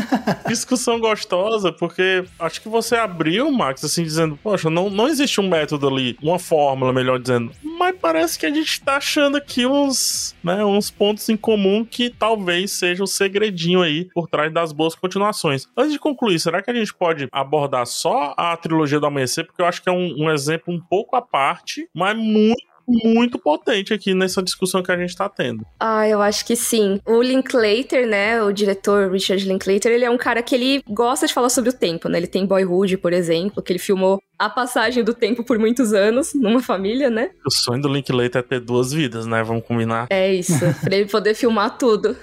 discussão gostosa, porque acho que você abriu, Max, assim, dizendo, poxa, não, não existe um método ali, uma fórmula, melhor dizendo. Mas parece que a gente tá achando aqui uns, né, uns pontos em comum que talvez seja o um segredinho aí por trás das boas continuações. Antes de concluir, será que a gente pode abordar só a trilogia do Amanhecer? Porque eu acho que é um, um exemplo um pouco à parte, mas muito muito potente aqui nessa discussão que a gente tá tendo. Ah, eu acho que sim. O Linklater, né, o diretor Richard Linklater, ele é um cara que ele gosta de falar sobre o tempo, né? Ele tem Boyhood, por exemplo, que ele filmou a passagem do tempo por muitos anos numa família, né? O sonho do Linklater é ter duas vidas, né? Vamos combinar. É isso, pra ele poder filmar tudo.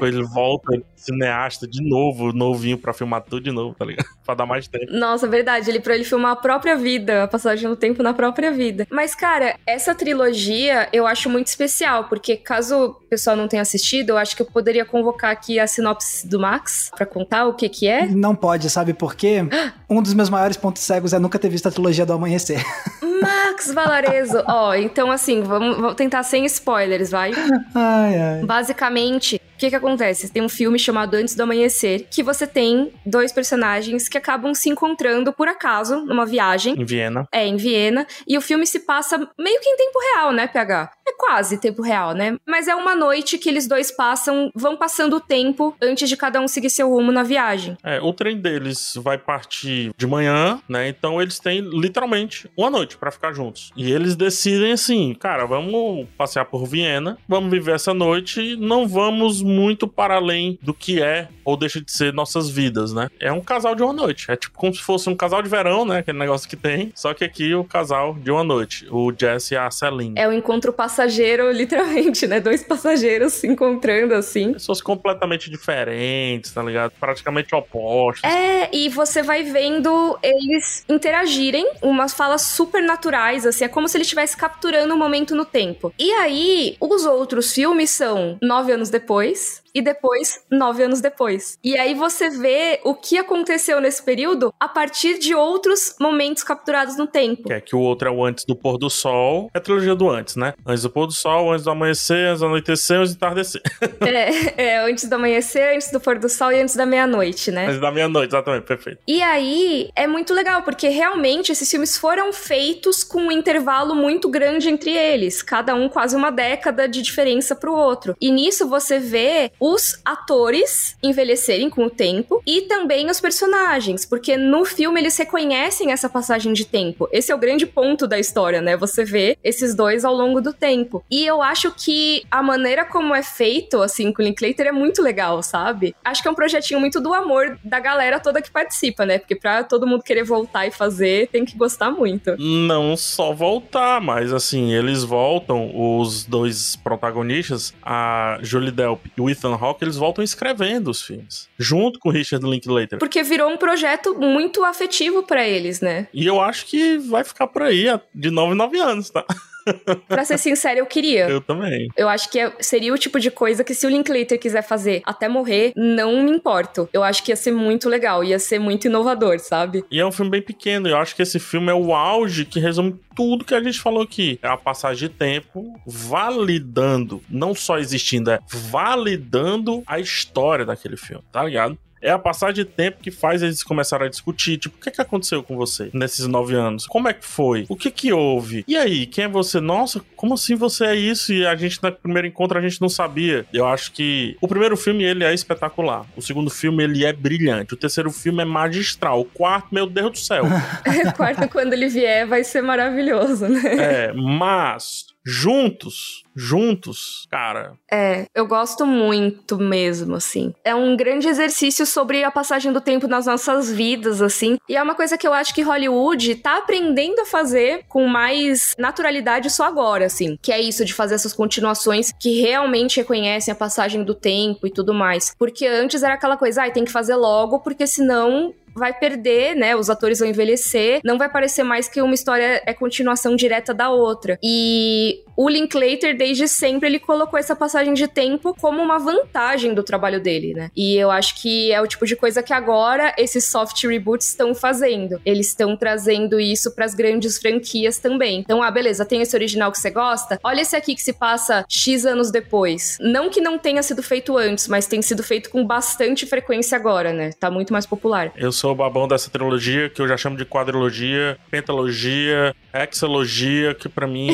ele volta cineasta de novo, novinho, pra filmar tudo de novo, tá ligado? pra dar mais tempo. Nossa, verdade, ele pra ele filmar a própria vida, a passagem do tempo na própria vida. Mas, cara, essa trilogia eu acho muito especial, porque caso o pessoal não tenha assistido, eu acho que eu poderia convocar aqui a sinopse do Max pra contar o que que é. Não pode, sabe por quê? um dos meus maiores pontos cegos é nunca ter visto a trilogia do Amanhecer. Max Valarezo. Ó, oh, então assim, vamos, vamos, tentar sem spoilers, vai? Ai, ai. Basicamente, o que que acontece? Tem um filme chamado Antes do Amanhecer, que você tem dois personagens que acabam se encontrando por acaso numa viagem. Em Viena. É, em Viena. E o filme se passa meio que em tempo real, né, PH? É quase tempo real, né? Mas é uma noite que eles dois passam, vão passando o tempo antes de cada um seguir seu rumo na viagem. É, o trem deles vai partir de manhã, né? Então eles têm literalmente uma noite para ficar juntos. E eles decidem assim, cara, vamos passear por Viena, vamos viver essa noite, não vamos muito para além do que é ou deixa de ser nossas vidas, né? É um casal de uma noite. É tipo como se fosse um casal de verão, né? Aquele negócio que tem. Só que aqui o casal de uma noite. O Jesse e a Celine. É o um encontro passageiro, literalmente, né? Dois passageiros se encontrando assim. Pessoas completamente diferentes, tá ligado? Praticamente opostos. É, e você vai vendo eles interagirem, umas falas super naturais, assim. É como se ele estivesse capturando um momento no tempo. E aí, os outros filmes são nove anos depois Yes. E depois nove anos depois. E aí você vê o que aconteceu nesse período a partir de outros momentos capturados no tempo. Que é que o outro é o antes do pôr do sol, é a trilogia do antes, né? Antes do pôr do sol, antes do amanhecer, antes do anoitecer, antes do entardecer. é, é, antes do amanhecer, antes do pôr do sol e antes da meia-noite, né? Antes da meia-noite, exatamente, perfeito. E aí é muito legal, porque realmente esses filmes foram feitos com um intervalo muito grande entre eles, cada um quase uma década de diferença pro outro. E nisso você vê os atores envelhecerem com o tempo e também os personagens, porque no filme eles reconhecem essa passagem de tempo. Esse é o grande ponto da história, né? Você vê esses dois ao longo do tempo. E eu acho que a maneira como é feito, assim, com o Linklater é muito legal, sabe? Acho que é um projetinho muito do amor da galera toda que participa, né? Porque pra todo mundo querer voltar e fazer, tem que gostar muito. Não só voltar, mas assim, eles voltam, os dois protagonistas, a Julie Delp e o Ethan Hawke, eles voltam escrevendo os filmes, junto com o Richard Linklater. Porque virou um projeto muito afetivo para eles, né? E eu acho que vai ficar por aí de 9 em 9 anos, tá? pra ser sincera, eu queria. Eu também. Eu acho que é, seria o tipo de coisa que se o Linklater quiser fazer até morrer, não me importo. Eu acho que ia ser muito legal, ia ser muito inovador, sabe? E é um filme bem pequeno. Eu acho que esse filme é o auge que resume tudo que a gente falou aqui. É a passagem de tempo validando, não só existindo, é validando a história daquele filme, tá ligado? É a passagem de tempo que faz eles começarem a discutir, tipo, o que, que aconteceu com você nesses nove anos? Como é que foi? O que que houve? E aí, quem é você? Nossa, como assim você é isso? E a gente, no primeiro encontro, a gente não sabia. Eu acho que o primeiro filme, ele é espetacular. O segundo filme, ele é brilhante. O terceiro filme é magistral. O quarto, meu Deus do céu. o quarto, quando ele vier, vai ser maravilhoso, né? É, mas juntos, juntos, cara. É, eu gosto muito mesmo, assim. É um grande exercício sobre a passagem do tempo nas nossas vidas, assim. E é uma coisa que eu acho que Hollywood tá aprendendo a fazer com mais naturalidade só agora, assim. Que é isso de fazer essas continuações que realmente reconhecem a passagem do tempo e tudo mais. Porque antes era aquela coisa, ai, ah, tem que fazer logo, porque senão vai perder, né? Os atores vão envelhecer, não vai parecer mais que uma história é continuação direta da outra. E o Linklater, desde sempre, ele colocou essa passagem de tempo como uma vantagem do trabalho dele, né? E eu acho que é o tipo de coisa que agora esses soft reboots estão fazendo. Eles estão trazendo isso para as grandes franquias também. Então, ah, beleza, tem esse original que você gosta? Olha esse aqui que se passa X anos depois. Não que não tenha sido feito antes, mas tem sido feito com bastante frequência agora, né? Tá muito mais popular. Eu sou o babão dessa trilogia, que eu já chamo de quadrilogia, pentalogia, hexalogia, que para mim,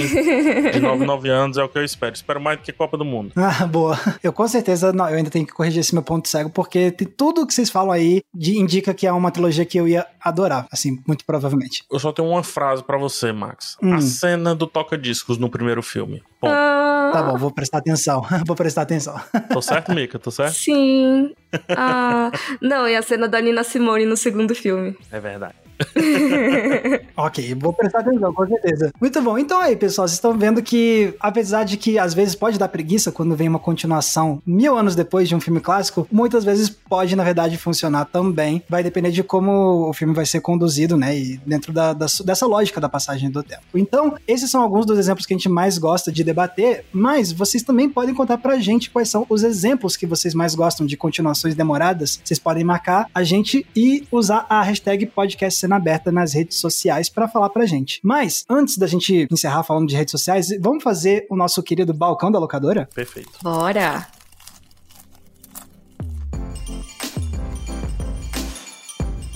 de 9 9 anos, é o que eu espero. Espero mais do que Copa do Mundo. Ah, boa. Eu com certeza, não, eu ainda tenho que corrigir esse meu ponto cego, porque tem tudo que vocês falam aí de, indica que é uma trilogia que eu ia adorar, assim, muito provavelmente. Eu só tenho uma frase para você, Max. Hum. A cena do toca-discos no primeiro filme. Bom. Ah. Tá bom, vou prestar atenção. vou prestar atenção. Tô certo, Mika? Tô certo? Sim. Ah, não, e a cena da Nina Simone no segundo filme. É verdade. ok, vou prestar atenção, com certeza. Muito bom. Então aí, pessoal, vocês estão vendo que, apesar de que às vezes pode dar preguiça quando vem uma continuação mil anos depois de um filme clássico, muitas vezes pode, na verdade, funcionar também. Vai depender de como o filme vai ser conduzido, né? E dentro da, da, dessa lógica da passagem do tempo. Então, esses são alguns dos exemplos que a gente mais gosta de debater, mas vocês também podem contar pra gente quais são os exemplos que vocês mais gostam de continuações demoradas. Vocês podem marcar a gente e usar a hashtag podcast cena aberta nas redes sociais para falar pra gente. Mas, antes da gente encerrar falando de redes sociais, vamos fazer o nosso querido balcão da locadora? Perfeito. Bora!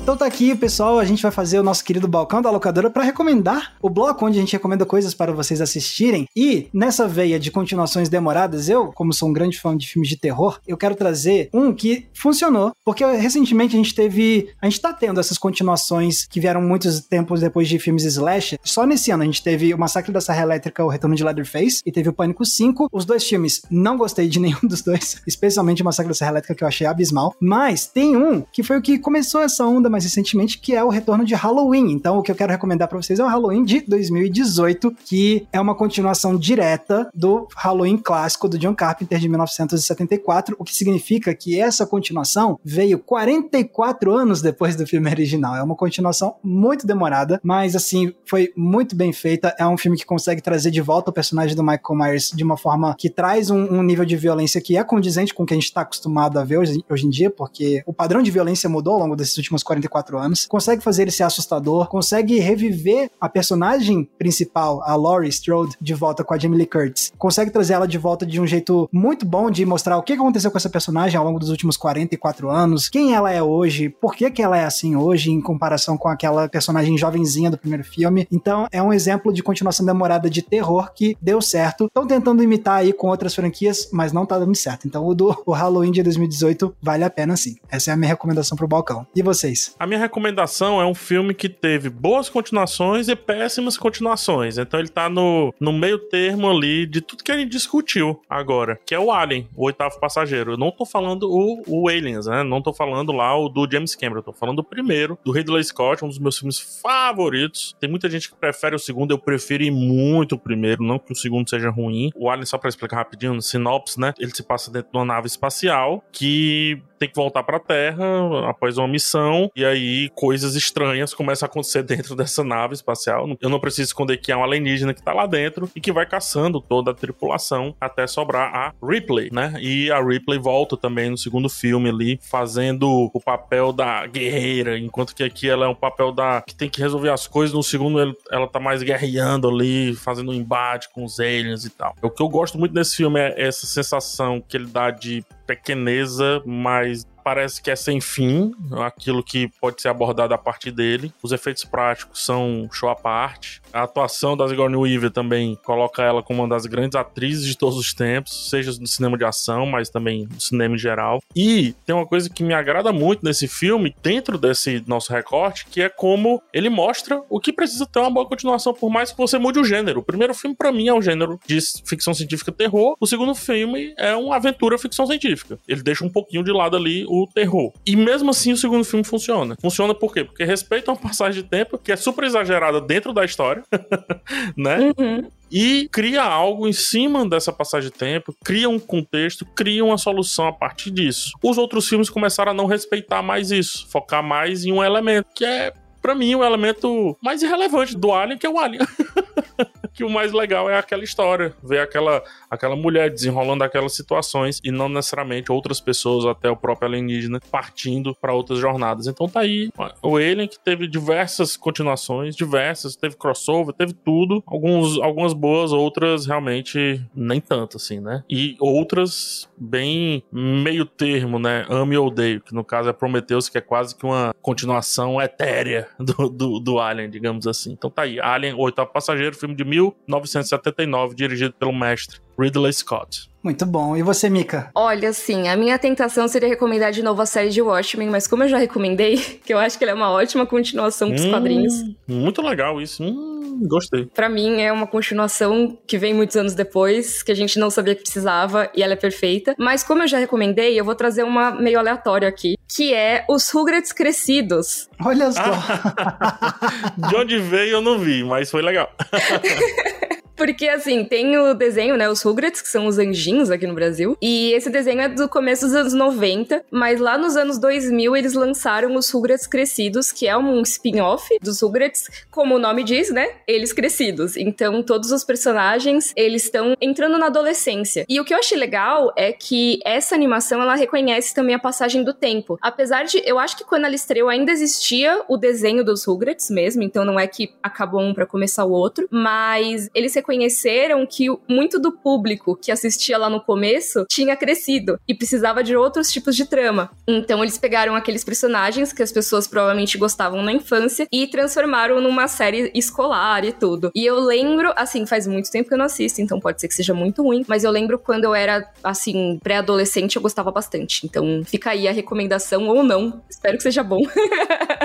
Então tá aqui, pessoal, a gente vai fazer o nosso querido balcão da locadora para recomendar o bloco onde a gente recomenda coisas para vocês assistirem. E nessa veia de continuações demoradas, eu, como sou um grande fã de filmes de terror, eu quero trazer um que funcionou, porque recentemente a gente teve, a gente tá tendo essas continuações que vieram muitos tempos depois de filmes slash. Só nesse ano a gente teve o Massacre da Serra Elétrica, o Retorno de Leatherface e teve o Pânico 5. Os dois filmes não gostei de nenhum dos dois, especialmente o Massacre da Serra Elétrica que eu achei abismal, mas tem um que foi o que começou essa onda mais recentemente, que é o retorno de Halloween. Então, o que eu quero recomendar para vocês é o Halloween de 2018, que é uma continuação direta do Halloween clássico do John Carpenter de 1974, o que significa que essa continuação veio 44 anos depois do filme original. É uma continuação muito demorada, mas assim, foi muito bem feita. É um filme que consegue trazer de volta o personagem do Michael Myers de uma forma que traz um, um nível de violência que é condizente com o que a gente está acostumado a ver hoje, hoje em dia, porque o padrão de violência mudou ao longo desses últimos 44 anos. Consegue fazer ele ser assustador, consegue reviver a personagem principal, a Laurie Strode, de volta com a Jamie Lee Curtis. Consegue trazer ela de volta de um jeito muito bom de mostrar o que aconteceu com essa personagem ao longo dos últimos 44 anos, quem ela é hoje, por que, que ela é assim hoje em comparação com aquela personagem jovenzinha do primeiro filme. Então, é um exemplo de continuação demorada de terror que deu certo. Estão tentando imitar aí com outras franquias, mas não tá dando certo. Então, o do o Halloween de 2018 vale a pena sim. Essa é a minha recomendação pro balcão. E vocês? A minha recomendação é um filme que teve boas continuações e péssimas continuações. Então, ele tá no, no meio termo ali de tudo que a gente discutiu agora, que é o Alien, o oitavo passageiro. Eu não tô falando o, o Aliens, né? Não tô falando lá o do James Cameron, eu tô falando do primeiro, do Ridley Scott, um dos meus filmes favoritos. Tem muita gente que prefere o segundo, eu prefiro muito o primeiro, não que o segundo seja ruim. O Alien, só pra explicar rapidinho, no sinopse, né? Ele se passa dentro de uma nave espacial que tem que voltar pra Terra após uma missão, e aí coisas estranhas começam a acontecer dentro dessa nave espacial. Eu não preciso esconder que é um alienígena que tá lá dentro e que vai caçando toda a tripulação até sobrar a Ripley, né? E a Ripley volta também no segundo filme ali, fazendo o papel da guerreira, enquanto que aqui ela é um papel da que tem que resolver as coisas. No segundo, ela tá mais guerreando ali, fazendo um embate com os aliens e tal. O que eu gosto muito desse filme é essa sensação que ele dá de pequeneza, mas parece que é sem fim, aquilo que pode ser abordado a partir dele. Os efeitos práticos são show à parte. A atuação da Sigourney Weaver também coloca ela como uma das grandes atrizes de todos os tempos, seja no cinema de ação, mas também no cinema em geral. E tem uma coisa que me agrada muito nesse filme, dentro desse nosso recorte, que é como ele mostra o que precisa ter uma boa continuação, por mais que você mude o gênero. O primeiro filme, para mim, é um gênero de ficção científica terror. O segundo filme é uma aventura ficção científica. Ele deixa um pouquinho de lado ali o terror. E mesmo assim, o segundo filme funciona. Funciona por quê? Porque respeita uma passagem de tempo que é super exagerada dentro da história, né? Uhum e cria algo em cima dessa passagem de tempo, cria um contexto, cria uma solução a partir disso. Os outros filmes começaram a não respeitar mais isso, focar mais em um elemento que é para mim, o elemento mais irrelevante do Alien, que é o Alien. que o mais legal é aquela história, ver aquela, aquela mulher desenrolando aquelas situações e não necessariamente outras pessoas, até o próprio alienígena, partindo para outras jornadas. Então tá aí o Alien que teve diversas continuações, diversas, teve crossover, teve tudo, alguns, algumas boas, outras realmente nem tanto assim, né? E outras bem meio termo, né? Ame ou odeio, que no caso é Prometheus, que é quase que uma continuação etérea do, do, do Alien, digamos assim. Então tá aí, Alien, oitavo passageiro, filme de 1979, dirigido pelo mestre Ridley Scott. Muito bom. E você, Mika? Olha, assim, a minha tentação seria recomendar de novo a série de Watchmen, mas como eu já recomendei, que eu acho que ela é uma ótima continuação dos hum, quadrinhos. Muito legal isso. Hum, gostei. Para mim é uma continuação que vem muitos anos depois, que a gente não sabia que precisava e ela é perfeita. Mas como eu já recomendei, eu vou trazer uma meio aleatória aqui, que é os Rugrats crescidos. Olha só. de onde veio eu não vi, mas foi legal. Porque, assim, tem o desenho, né? Os Rugrats, que são os anjinhos aqui no Brasil. E esse desenho é do começo dos anos 90, mas lá nos anos 2000 eles lançaram os Rugrats Crescidos, que é um spin-off dos Rugrats, como o nome diz, né? Eles crescidos. Então, todos os personagens, eles estão entrando na adolescência. E o que eu achei legal é que essa animação, ela reconhece também a passagem do tempo. Apesar de, eu acho que quando ela estreou ainda existia o desenho dos Rugrats mesmo, então não é que acabou um para começar o outro, mas eles reconheceram que muito do público que assistia lá no começo tinha crescido e precisava de outros tipos de trama. Então eles pegaram aqueles personagens que as pessoas provavelmente gostavam na infância e transformaram numa série escolar e tudo. E eu lembro, assim, faz muito tempo que eu não assisto, então pode ser que seja muito ruim, mas eu lembro quando eu era, assim, pré-adolescente, eu gostava bastante. Então fica aí a recomendação ou não. Espero que seja bom.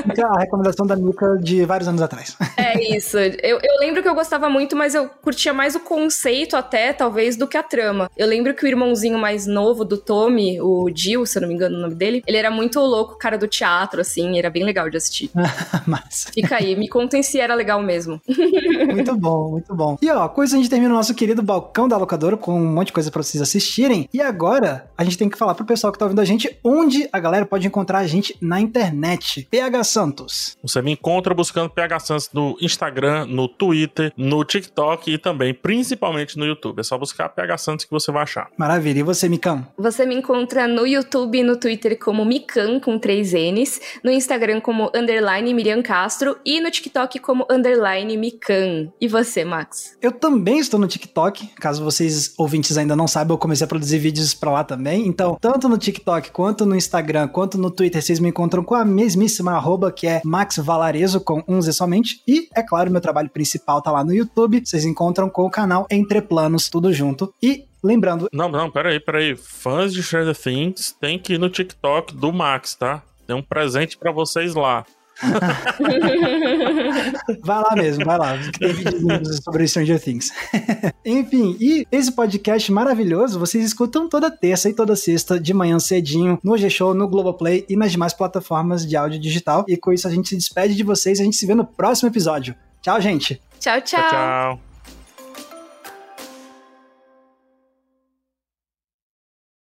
Fica a recomendação da Mika de vários anos atrás. É isso. Eu, eu lembro que eu gostava muito, mas eu curtia mais o conceito até, talvez, do que a trama. Eu lembro que o irmãozinho mais novo do Tommy, o Jill, se eu não me engano o nome dele, ele era muito louco, cara do teatro, assim, era bem legal de assistir. Massa. Fica aí, me contem se era legal mesmo. muito bom, muito bom. E ó, coisa a gente termina o nosso querido balcão da locadora com um monte de coisa pra vocês assistirem. E agora, a gente tem que falar pro pessoal que tá ouvindo a gente onde a galera pode encontrar a gente na internet. PH Santos. Você me encontra buscando PH Santos no Instagram, no Twitter, no TikTok e também, principalmente no YouTube. É só buscar PH Santos que você vai achar. Maravilha. E você, Micão? Você me encontra no YouTube e no Twitter como Mican, com três N's, no Instagram como underline Miriam Castro e no TikTok como underline Mican. E você, Max? Eu também estou no TikTok. Caso vocês ouvintes ainda não saibam, eu comecei a produzir vídeos pra lá também. Então, tanto no TikTok, quanto no Instagram, quanto no Twitter, vocês me encontram com a mesmíssima arroba, que é Max Valarezo, com um Z somente. E, é claro, meu trabalho principal tá lá no YouTube. Vocês encontram com o canal Entre Planos, tudo junto. E Lembrando. Não, não, peraí, peraí. Fãs de Stranger Things tem que ir no TikTok do Max, tá? Tem um presente para vocês lá. vai lá mesmo, vai lá. Tem vídeos sobre Stranger Things. Enfim, e esse podcast maravilhoso vocês escutam toda terça e toda sexta de manhã cedinho no G-Show, no Globoplay e nas demais plataformas de áudio digital. E com isso a gente se despede de vocês e a gente se vê no próximo episódio. Tchau, gente. tchau. tchau. tchau, tchau.